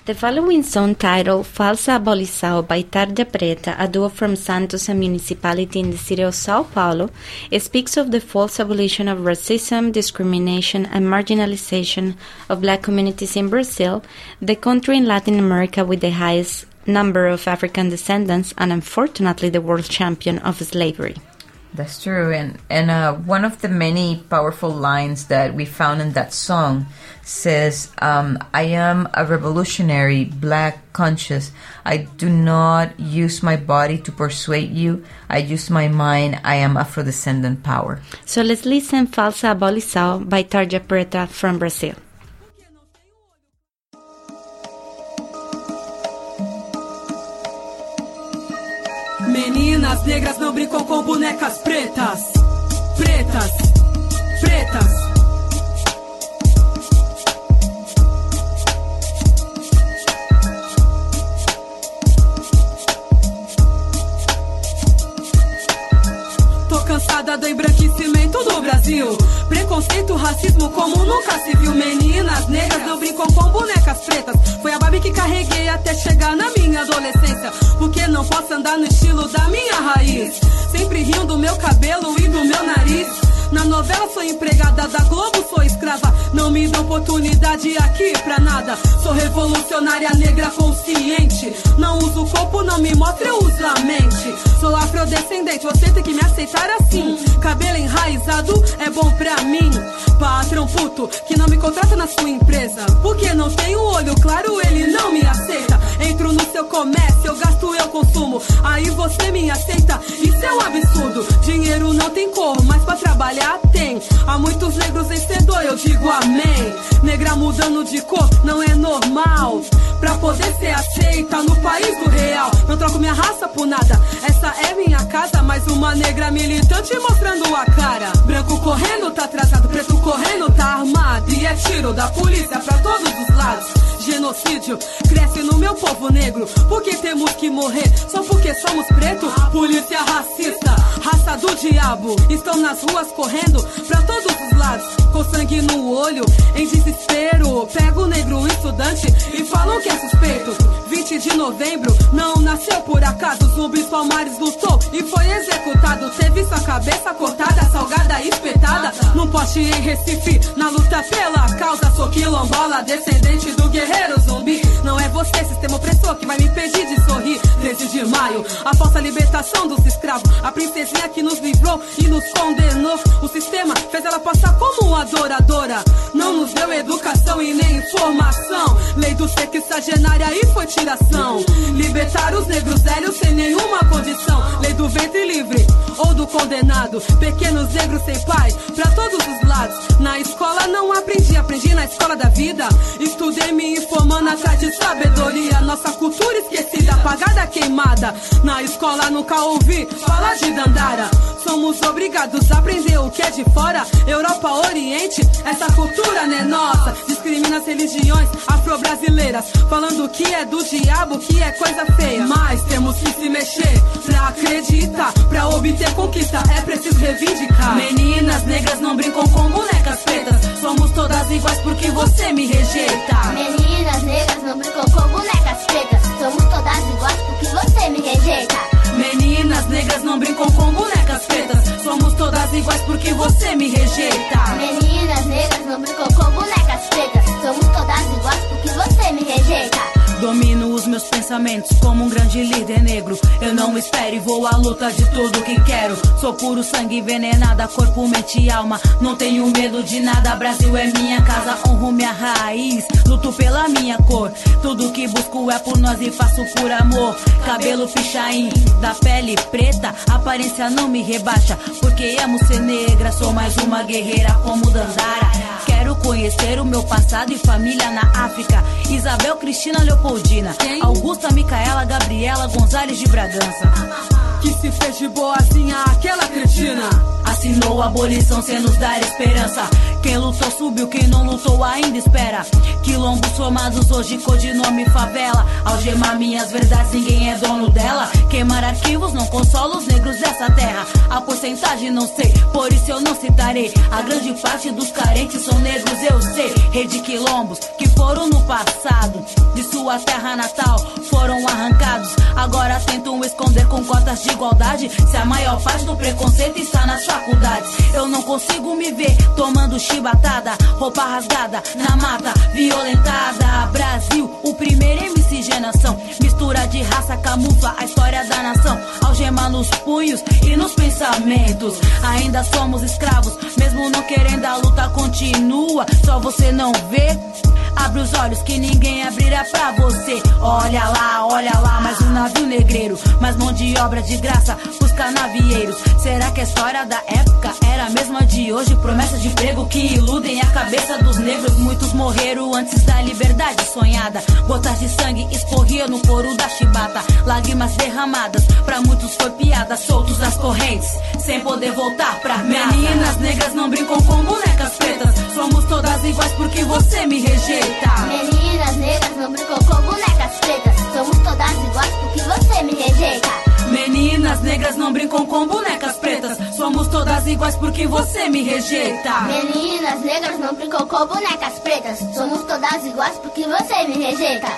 Speaker 1: The following song titled Falsa Abolição by Tarja Preta, a duo from Santos, a municipality in the city of Sao Paulo, speaks of the false abolition of racism, discrimination, and marginalization of black communities in Brazil, the country in Latin America with the highest number of African descendants and unfortunately the world champion of slavery.
Speaker 2: That's true, and and uh, one of the many powerful lines that we found in that song says, um, "I am a revolutionary, black, conscious. I do not use my body to persuade you. I use my mind. I am Afro-descendant power."
Speaker 1: So let's listen Falsa Abolição by Tarja Preta from Brazil.
Speaker 24: Meninas negras não brincam com bonecas. Pretas, pretas.
Speaker 25: Morrer só porque somos preto? Polícia racista, raça do diabo. Estão nas ruas correndo pra todos os lados. Com sangue no olho, em desespero. Pego o negro estudante e falam que é suspeito. 20 de novembro, não nasceu por acaso. Zumbi Palmares lutou e foi executado. Teve sua cabeça cortada, salgada e espetada. Num poste em Recife, na luta pela causa. Sou quilombola, descendente do guerreiro 13 de maio, a falsa libertação dos escravos. A princesinha que nos livrou e nos condenou. O sistema fez ela passar como adoradora. Não nos deu educação e nem informação. Lei do sexagenária e foi tiração. Libertar os negros velhos sem nenhuma condição. Lei do ventre livre ou do condenado. Pequenos negros sem pai, pra todos os lados. Na escola não aprendi, aprendi na escola da vida. Estudei me informando atrás de sabedoria. Nossa cultura esquecida, apagada, queimada. Na escola nunca ouvi falar de Dandara. Somos obrigados a aprender o que é de fora. Europa, Oriente, essa cultura não é nossa. Discrimina as religiões afro-brasileiras. Falando que é do diabo, que é coisa feia. Mas temos que se mexer pra acreditar. Pra obter conquista, é preciso reivindicar. Meninas negras não brincam com bonecas pretas. Somos todas iguais porque você me rejeita.
Speaker 6: Meninas negras não brincam com bonecas pretas. Somos todas iguais porque você me rejeita.
Speaker 25: Meninas negras não brincam com bonecas iguais porque você me rejeita.
Speaker 6: Meninas negras não brincam com bonecas pretas. Somos todas iguais porque você me rejeita.
Speaker 25: Domino os meus pensamentos como um grande líder negro. Eu não espero e vou à luta de tudo que quero. Sou puro sangue envenenada, corpo, mente e alma. Não tenho medo de nada. Brasil é minha casa, honro minha raiz. Luto pela minha cor. Tudo que busco é por nós e faço por amor. Cabelo pichain, da pele preta. Aparência não me rebaixa, porque amo ser negra. Sou mais uma guerreira como Dandara. Quero conhecer o meu passado e família na África. Isabel Cristina Leopoldina. Augusta Micaela Gabriela Gonzalez de Bragança. Que se fez de boazinha aquela cretina. Assinou a abolição sem nos dar esperança. Quem lutou subiu, quem não lutou ainda espera. Quilombos formados hoje, codinome favela. Algemar minhas verdades, ninguém é dono dela. Queimar arquivos não consola os negros dessa terra. A porcentagem não sei, por isso eu não citarei. A grande parte dos carentes são negros, eu sei. Rede quilombos que foram no passado. De sua terra natal foram arrancados. Agora tentam esconder com cotas de igualdade. Se a maior parte do preconceito está nas faculdades. Eu não consigo me ver tomando chibatada, roupa rasgada, na mata, violentada. Brasil, o primeiro miscigenação. Mistura de raça camufla a história da nação. Algema nos punhos e nos pensamentos. Ainda somos escravos, mesmo não querendo a luta continua. Só você não vê. Abre os olhos que ninguém abrirá pra você. Olha lá, olha lá, mais um navio negreiro. Mais mão de obra de graça pros canavieiros. Será que a história da época era a mesma de hoje? Promessas de emprego que iludem a cabeça dos negros. Muitos morreram antes da liberdade sonhada. Gotas de sangue escorriam no couro da chibata. Lágrimas derramadas, pra muitos foi piada. Soltos nas correntes, sem poder voltar pra casa. Meninas negras não brincam com bonecas pretas. Somos todas iguais porque você me rejeita.
Speaker 6: Meninas negras não brincam com bonecas pretas. Somos todas iguais porque você me rejeita.
Speaker 25: Meninas negras não brincam com bonecas todas iguais porque você me rejeita.
Speaker 6: Meninas negras não brincam com bonecas pretas. Somos todas iguais porque você me rejeita.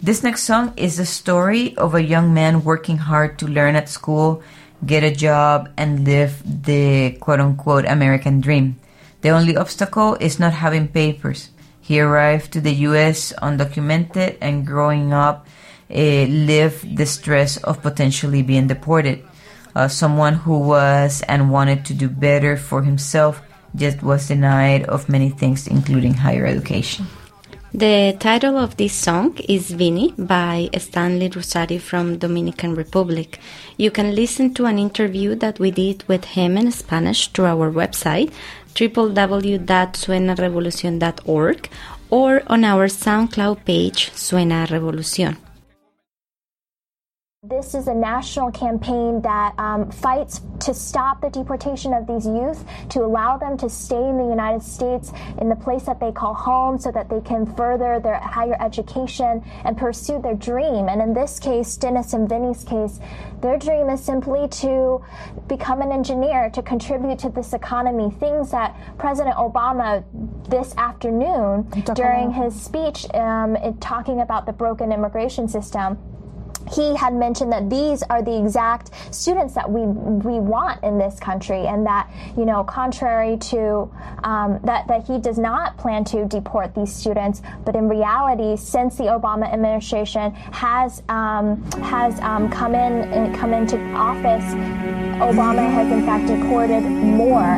Speaker 2: This next song is the story of a young man working hard to learn at school, get a job, and live the quote unquote American dream. The only obstacle is not having papers. He arrived to the US undocumented and growing up uh, lived the stress of potentially being deported. Uh, someone who was and wanted to do better for himself just was denied of many things, including higher education.
Speaker 1: The title of this song is Vini by Stanley Rosario from Dominican Republic. You can listen to an interview that we did with him in Spanish through our website www.suenarevolucion.org or on our SoundCloud page Suena Revolución.
Speaker 26: This is a national campaign that um, fights to stop the deportation of these youth, to allow them to stay in the United States in the place that they call home so that they can further their higher education and pursue their dream. And in this case, Dennis and Vinny's case, their dream is simply to become an engineer, to contribute to this economy, things that President Obama this afternoon during his speech um, in talking about the broken immigration system he had mentioned that these are the exact students that we we want in this country, and that you know, contrary to um, that, that he does not plan to deport these students, but in reality, since the Obama administration has um, has um, come in and come into office, Obama has in fact deported more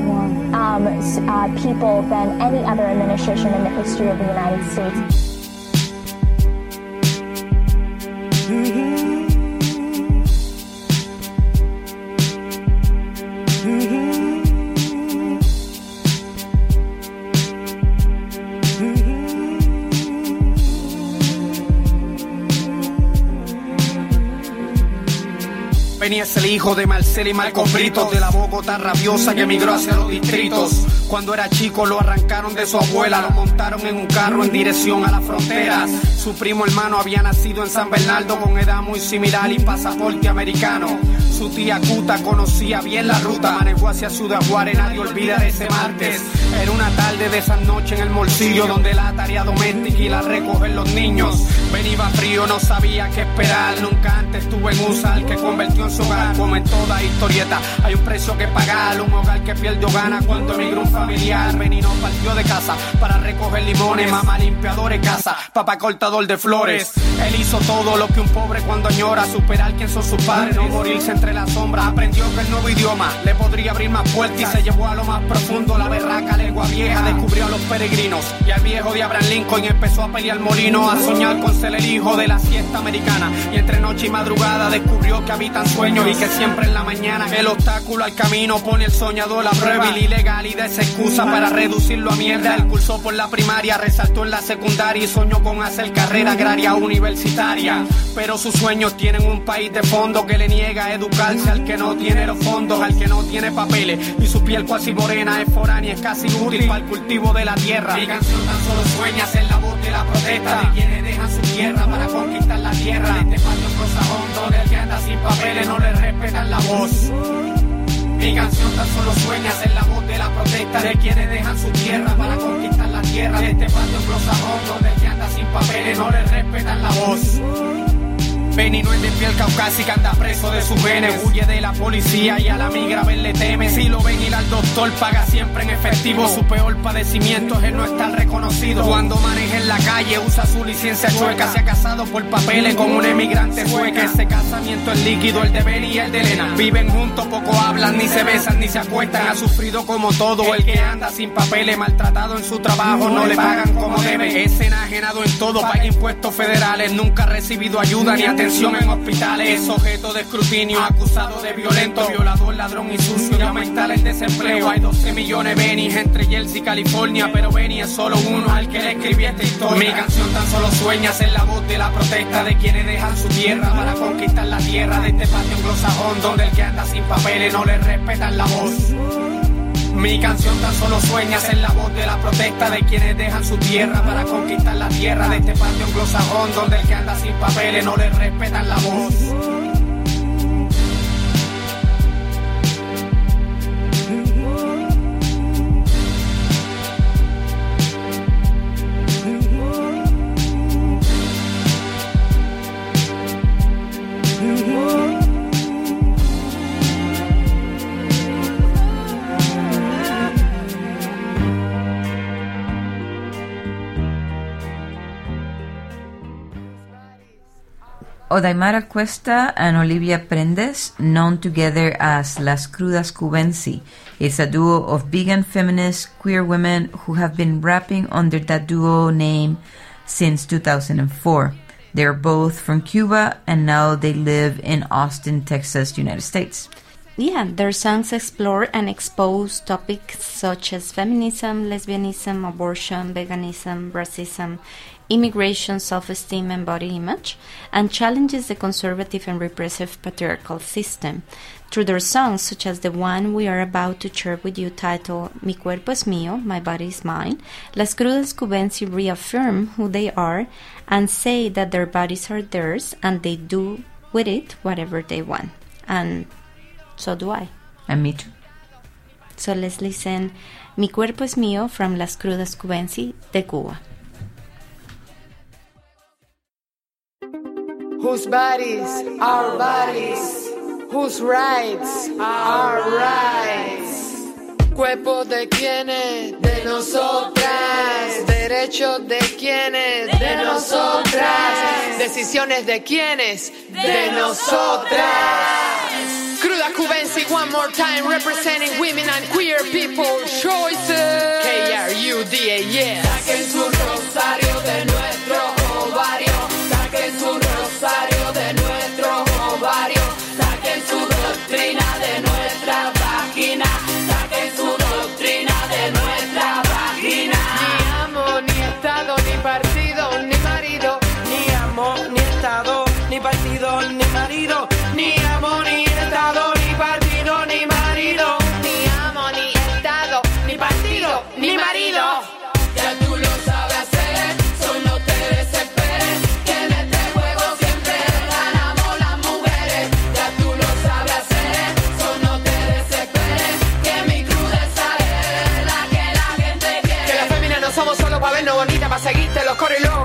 Speaker 26: um, uh, people than any other administration in the history of the United States.
Speaker 27: Benny es el hijo de Marcel y Marco Brito, de la Bogotá rabiosa que emigró hacia los distritos. Cuando era chico lo arrancaron de su abuela, lo montaron en un carro en dirección a las fronteras. Su primo hermano había nacido en San Bernardo con edad muy similar y pasaporte americano. Su tía Cuta conocía bien la ruta, manejó hacia Ciudad Juárez, nadie olvida ese martes. Era una tarde de esa noche en el bolsillo donde la tarea doméstica y la recogen los niños. Venía frío, no sabía qué esperar, nunca antes estuve en un sal que convirtió en su hogar. Como en toda historieta, hay un precio que pagar, un hogar que pierde o gana cuando emigra un familiar. Benny no partió de casa para recoger limones, mamá limpiador de casa, papá cortador de flores. Él hizo todo lo que un pobre cuando añora, superar quién son sus padres, no morirse entre las sombras. Aprendió que el nuevo idioma le podría abrir más puertas y se llevó a lo más profundo la berraca lengua vieja. Descubrió a los peregrinos y al viejo de Abraham Lincoln y empezó a pelear molino, a soñar con ser el hijo de la siesta americana. Y entre noche y madrugada descubrió que habitan sueños y que siempre en la mañana el obstáculo al camino pone el soñador la prueba y la ilegalidad es excusa para reducirlo a mierda. Él cursó por la primaria, resaltó en la secundaria y soñó con hacer carrera agraria universitaria. Pero sus sueños tienen un país de fondo que le niega a al que no tiene los fondos, al que no tiene papeles. Y su piel casi morena es foránea, es casi útil para el cultivo de la tierra. Mi canción tan solo sueña ser la voz de la protesta de quienes dejan su tierra para conquistar la tierra. De este patio hondo del que anda sin papeles no le respetan la voz. Mi canción tan solo sueña ser la voz de la protesta de quienes dejan su tierra para conquistar la tierra. De este patio hondo del que anda sin papeles no le respetan la voz. Benny no es de piel caucásica, anda preso de su genes, huye de la policía y a la migra ver le teme. Si lo ven ir al doctor, paga siempre en efectivo. Su peor padecimiento es el no estar reconocido. Cuando maneja en la calle, usa su licencia chueca. Se ha casado por papeles con un emigrante sueca. Ese casamiento es líquido, el de Benny y el de Elena. Viven juntos, poco hablan, ni se besan, ni se acuestan. Ha sufrido como todo el que anda sin papeles, maltratado en su trabajo, no le pagan como debe. Es enajenado en todo, paga impuestos federales, nunca ha recibido ayuda ni atención en hospitales, es objeto de escrutinio, acusado de violento, violador, ladrón y sucio, ya aumentar el desempleo. Hay 12 millones de Benny entre Chelsea y California, pero Benny es solo uno al que le escribí esta historia. Mi canción tan solo sueña ser la voz de la protesta de quienes dejan su tierra para conquistar la tierra de este patio anglosajón donde el que anda sin papeles no le respetan la voz. Mi canción tan solo sueña ser la voz de la protesta de quienes dejan su tierra para conquistar la tierra de este patio anglosajón donde el que anda sin papeles no le respetan la voz.
Speaker 2: Odaimara Cuesta and Olivia Prendes, known together as Las Crudas Cubensi, is a duo of vegan feminist queer women who have been rapping under that duo name since 2004. They're both from Cuba and now they live in Austin, Texas, United States.
Speaker 1: Yeah, their songs explore and expose topics such as feminism, lesbianism, abortion, veganism, racism, immigration, self-esteem and body image, and challenges the conservative and repressive patriarchal system. Through their songs, such as the one we are about to share with you titled Mi cuerpo es mío, my body is mine, Las Crudas Cubensi reaffirm who they are and say that their bodies are theirs and they do with it whatever they want. And so do I.
Speaker 2: And me too.
Speaker 1: So let's listen Mi cuerpo es mío from Las Crudas Cubensi de Cuba.
Speaker 28: Whose bodies are bodies, whose rights are rights. Cuerpo de quienes, de nosotras. Derechos de quienes, de nosotras. Decisiones de quienes, de nosotras. Cruda Cubensi, one more time, representing women and queer people choices. K-R-U-D-A, yeah. Saquen su rosario ni partido, ni marido.
Speaker 29: Ni amo, ni estado, ni partido, ni marido.
Speaker 28: Ni amo, ni estado, ni partido, ni marido. Ya tú lo sabes hacer, solo te desesperes. Que en este juego siempre ganamos las mujeres. Ya tú lo sabes hacer, solo te desesperes. Que mi crudeza es la que la gente quiere. Que las féminas no somos solo para vernos bonitas, para seguirte los coros y luego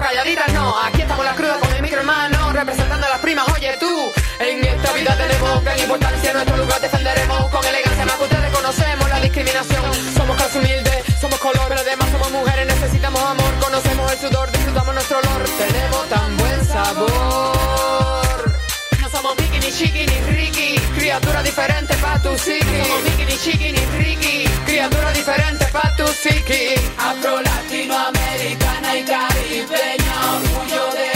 Speaker 28: importancia, nuestro lugar defenderemos con elegancia. Más que ustedes conocemos la discriminación. Somos casi humildes, somos color, pero además somos mujeres, necesitamos amor. Conocemos el sudor, disfrutamos nuestro olor. Tenemos tan buen sabor. No somos Mickey, ni Chiqui, ni Ricky. Criatura diferente pa' tu psiqui. No somos Mickey, ni Chiqui, ni Ricky. Criatura diferente pa' tu psiqui. Afro, latinoamericana y caribeña. Orgullo de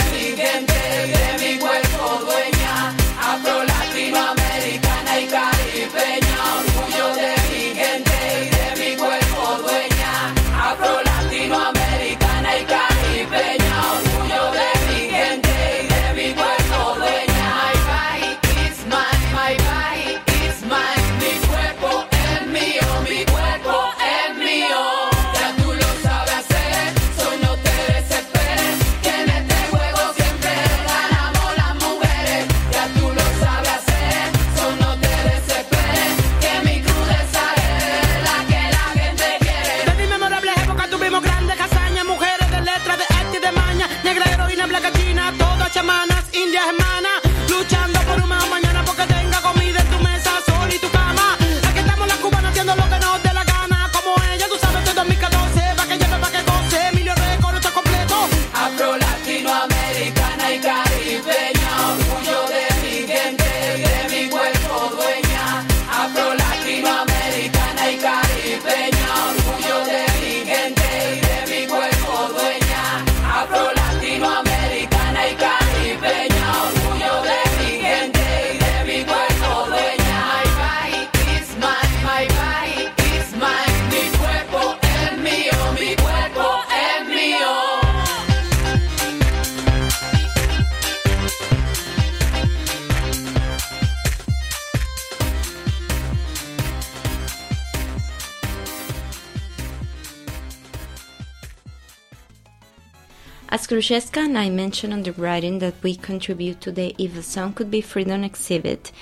Speaker 1: As Khrushchevska and I mentioned on the writing that we contribute today, if a song could be freedom exhibit,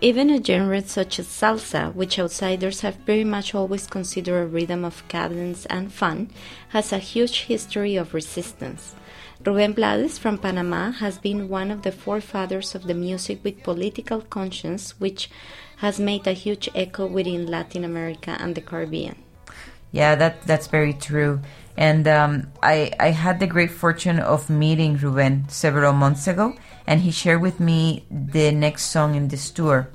Speaker 1: even a genre such as salsa, which outsiders have very much always considered a rhythm of cadence and fun, has a huge history of resistance. Rubén Blades from Panama has been one of the forefathers of the music with political conscience, which has made a huge echo within Latin America and the Caribbean.
Speaker 2: Yeah, that that's very true. And um, I, I had the great fortune of meeting Ruben several months ago, and he shared with me the next song in this tour.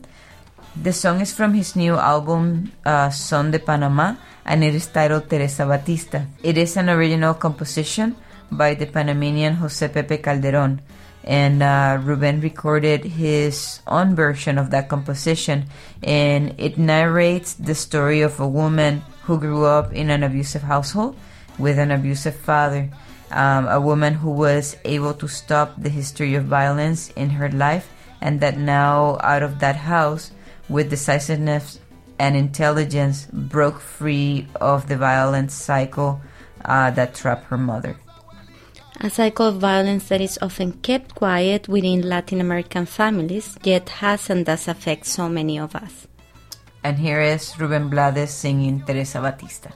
Speaker 2: The song is from his new album, uh, Son de Panama, and it is titled Teresa Batista. It is an original composition by the Panamanian Jose Pepe Calderon, and uh, Ruben recorded his own version of that composition, and it narrates the story of a woman who grew up in an abusive household with an abusive father, um, a woman who was able to stop the history of violence in her life, and that now, out of that house, with decisiveness and intelligence, broke free of the violent cycle uh, that trapped her mother.
Speaker 1: A cycle of violence that is often kept quiet within Latin American families, yet has and does affect so many of us.
Speaker 2: And here is Ruben Blades singing Teresa Batista.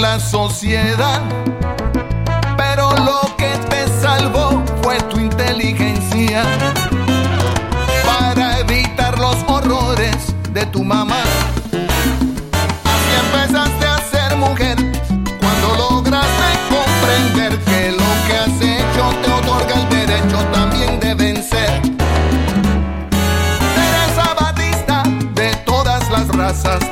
Speaker 30: la sociedad. Pero lo que te salvó fue tu inteligencia para evitar los horrores de tu mamá. Así empezaste a ser mujer cuando lograste comprender que lo que has hecho te otorga el derecho también de vencer. Teresa Batista de todas las razas.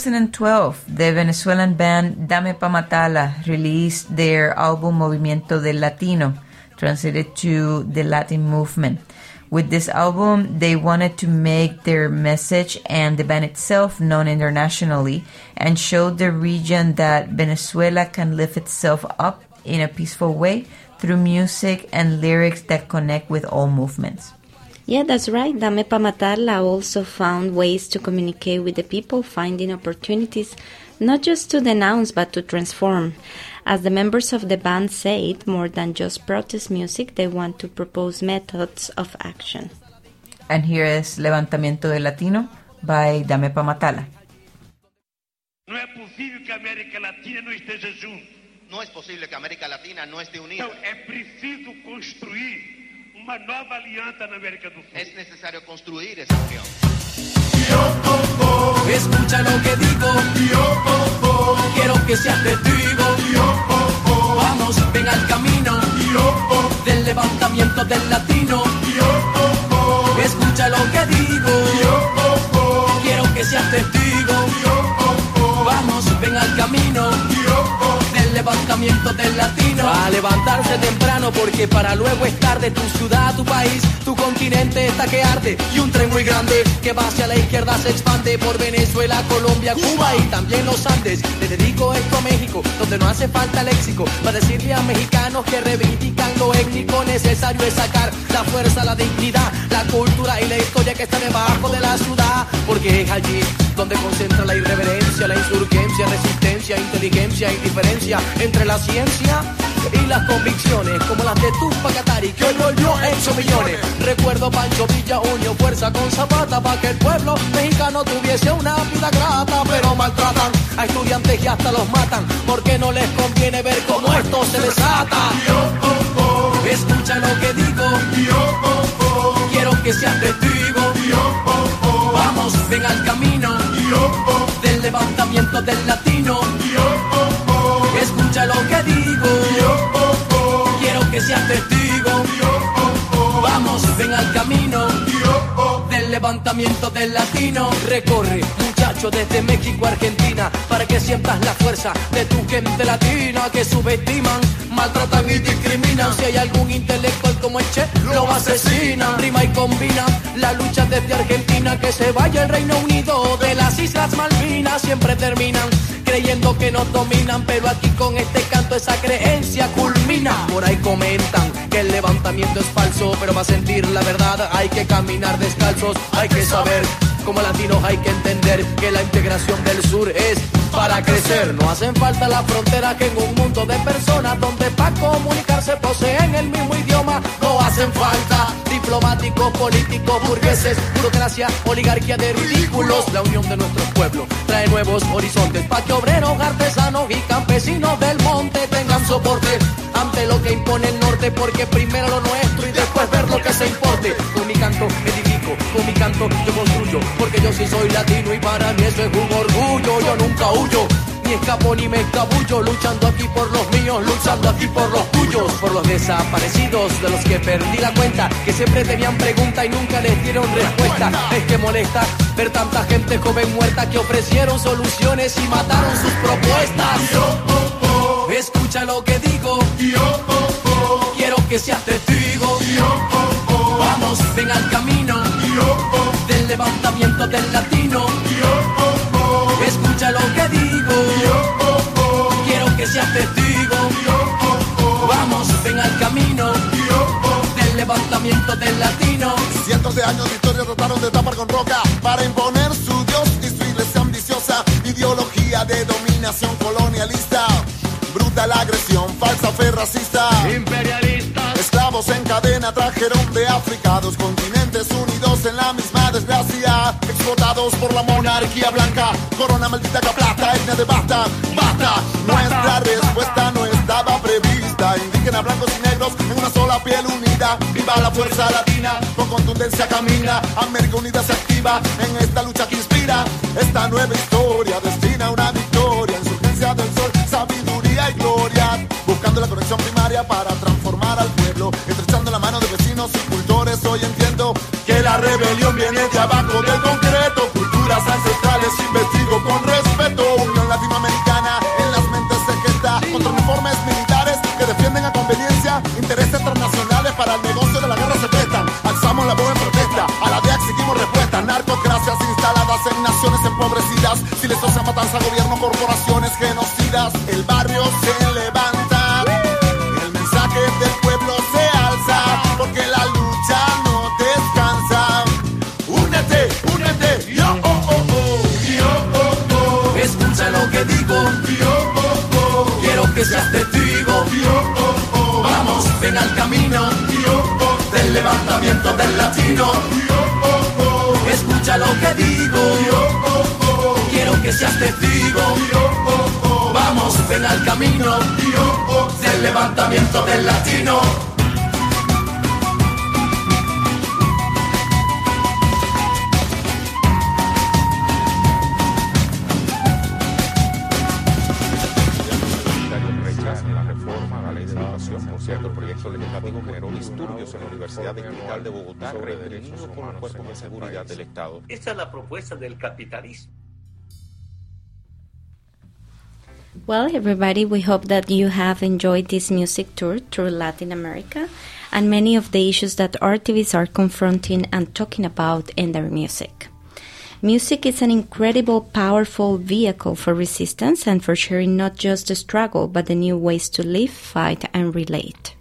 Speaker 2: 2012, the Venezuelan band Dame Pa Matala released their album Movimiento del Latino, translated to the Latin movement. With this album, they wanted to make their message and the band itself known internationally and show the region that Venezuela can lift itself up in a peaceful way through music and lyrics that connect with all movements.
Speaker 1: Yeah, that's right. Dame Pa Matarla also found ways to communicate with the people, finding opportunities not just to denounce but to transform. As the members of the band said, more than just protest music, they want to propose methods of action.
Speaker 2: And here is Levantamiento del Latino by Dame Pa Matarla.
Speaker 31: Não é possível que América Latina não esteja junto.
Speaker 32: Não é possível que América Latina não esté unida.
Speaker 31: Então é preciso construir uma nova aliança na América do Sul.
Speaker 32: Es necesario construir esa unión.
Speaker 33: Escucha lo que digo. Quiero que seas testigo. Vamos, ven al camino del levantamiento del latino. Escucha lo que digo. Quiero que seas testigo. Vamos, ven al camino del levantamiento del latino. A levantarse temprano porque para luego es tarde. Tu ciudad, tu país, tu continente está que arde. Y un tren muy grande que va hacia la izquierda se expande por Venezuela, Colombia, Cuba y también los Andes. Le dedico esto a México, donde no hace falta léxico. Para decirle a mexicanos que reivindican lo étnico, necesario es sacar la fuerza, la dignidad, la cultura y la historia que está debajo de la ciudad. Porque es allí inteligencia y diferencia entre la ciencia y las convicciones, como las de Tupac Katari, que hoy volvió hecho millones. Recuerdo Pancho Villa unió fuerza con Zapata para que el pueblo mexicano tuviese una vida grata, pero maltratan a estudiantes y hasta los matan, porque no les conviene ver cómo esto se desata. Escucha lo que digo, quiero que seas testigo. Vamos, ven al camino del levantamiento del latino. Escucha lo que digo, quiero que seas testigo. Vamos, ven al camino del levantamiento del latino. Recorre, desde México a Argentina, para que sientas la fuerza de tu gente latina que subestiman, maltratan y discriminan. Si hay algún intelectual como el Che, lo asesina. Rima y combina la lucha desde Argentina, que se vaya el Reino Unido de las Islas Malvinas. Siempre terminan creyendo que nos dominan, pero aquí con este canto esa creencia culmina. Por ahí comentan que el levantamiento es falso, pero para sentir la verdad hay que caminar descalzos, hay que saber. Como latinos hay que entender que la integración del sur es para crecer. No hacen falta las fronteras que en un mundo de personas donde para comunicarse poseen el mismo idioma. No hacen falta diplomáticos, políticos, burgueses, burocracia, oligarquía de ridículos. La unión de nuestros pueblos trae nuevos horizontes para que obreros, artesanos y campesinos del monte tengan soporte ante lo que impone el norte, porque primero lo nuestro y después ver lo que se importe. Con canto con mi canto yo construyo, porque yo sí soy latino y para mí eso es un orgullo. Yo nunca huyo. Ni escapo ni me escabullo, luchando aquí por los míos, luchando aquí por los tuyos, por los desaparecidos, de los que perdí la cuenta, que siempre tenían pregunta y nunca les dieron respuesta. Es que molesta ver tanta gente joven muerta que ofrecieron soluciones y mataron sus propuestas. Escucha lo que digo, quiero que seas testigo. Vamos, ven al camino del levantamiento del latino. Escucha lo que digo, quiero que seas testigo. Vamos, ven al camino del levantamiento del latino.
Speaker 4: Cientos de años de historia trataron de tapar con roca para imponer su Dios y su iglesia ambiciosa. Ideología de dominación colonialista. Brutal agresión, falsa fe racista.
Speaker 31: Imperialista.
Speaker 4: Esclavos en cadena trajeron de África dos continentes en la misma desgracia. Explotados por la monarquía blanca. Corona maldita que plata, etnia de basta, basta. Nuestra respuesta no estaba prevista. Indígena, blancos y negros en una sola piel unida. Viva la fuerza latina, con contundencia camina. América Unida se activa en esta lucha que inspira. Esta nueva historia viene de abajo del concreto. Culturas ancestrales investigo con respeto. Unión latinoamericana en las mentes se gesta. Contra uniformes militares que defienden a conveniencia intereses transnacionales para el negocio de la guerra se prestan. Alzamos la voz
Speaker 33: en protesta. A la
Speaker 4: DEA exigimos respuesta.
Speaker 33: Narcocracias instaladas en naciones
Speaker 4: empobrecidas. Si matanza
Speaker 33: gobierno, corporaciones genocidas. El
Speaker 4: barrio se eleva.
Speaker 33: Del levantamiento del latino. Escucha lo que digo, quiero que seas testigo. Vamos, ven al camino del levantamiento del latino.
Speaker 34: De Bogotá, reprimido por los cuerpos de seguridad del Estado.
Speaker 31: Esa es la propuesta del capitalismo.
Speaker 1: Well, everybody, we hope that you have enjoyed this music tour through Latin America and many of the issues that artists are confronting and talking about in their music. Music is an incredible, powerful vehicle for resistance and for sharing not just the struggle, but the new ways to live, fight, and relate.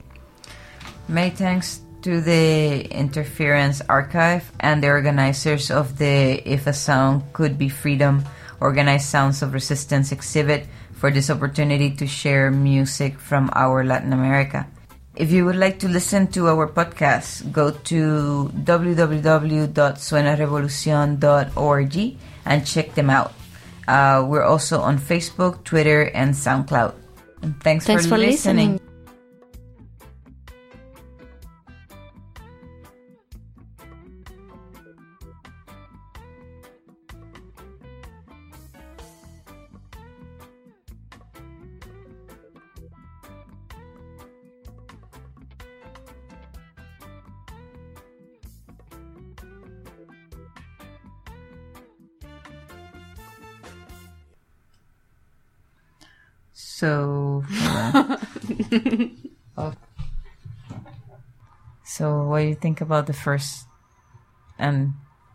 Speaker 2: Many thanks to the Interference Archive and the organizers of the If a Sound Could Be Freedom Organized Sounds of Resistance exhibit for this opportunity to share music from our Latin America. If you would like to listen to our podcast, go to www.suenarevolucion.org and check them out. Uh, we're also on Facebook, Twitter, and SoundCloud. And thanks,
Speaker 1: Thanks for listening.
Speaker 2: So, uh, so what do you think about the first and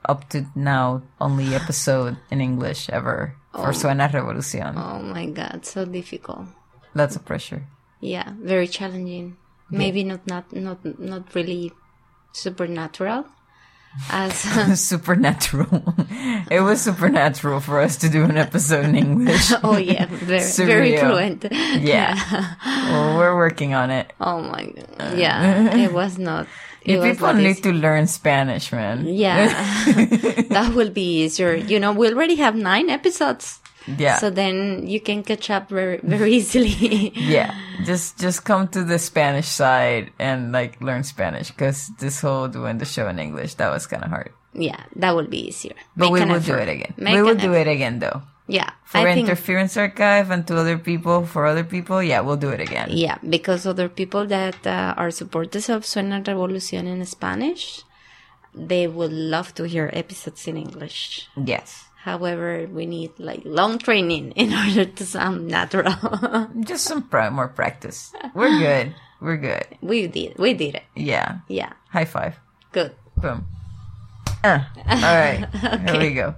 Speaker 2: up to now only episode in English ever for
Speaker 1: Oh.
Speaker 2: Suena Revolucion?
Speaker 1: Oh my god, so difficult.
Speaker 2: Lots of pressure.
Speaker 1: Yeah, very challenging.
Speaker 2: Yeah.
Speaker 1: Maybe not not not not really supernatural as
Speaker 2: supernatural. it was supernatural for us to do an episode in English.
Speaker 1: oh yeah, very very fluent.
Speaker 2: Yeah. well, we're working on it.
Speaker 1: Oh my god. Uh. Yeah, it was not. It was
Speaker 2: people
Speaker 1: what
Speaker 2: need to learn Spanish, man.
Speaker 1: Yeah, that will be easier. You know, we already have nine episodes.
Speaker 2: Yeah.
Speaker 1: So then you can catch up very very easily.
Speaker 2: yeah just just come to the spanish side and like learn spanish because this whole doing the show in english that was kind of hard
Speaker 1: yeah, that would be easier.
Speaker 2: but
Speaker 1: Make
Speaker 2: we will do it again
Speaker 1: Make
Speaker 2: we will do
Speaker 1: effort.
Speaker 2: it again though
Speaker 1: Yeah,
Speaker 2: for
Speaker 1: I think-
Speaker 2: interference archive and to other people for other people yeah we'll do it again
Speaker 1: Yeah, because other people that uh, are supporters of Suena Revolucion in Spanish, they would love to hear episodes in English.
Speaker 2: yes
Speaker 1: However, we need like long training in order to sound natural.
Speaker 2: just some pra- more practice. We're good. We're good.
Speaker 1: We did, we did it.
Speaker 2: yeah.
Speaker 1: Yeah,
Speaker 2: high five.
Speaker 1: Good.
Speaker 2: boom. Uh, all right. Here we go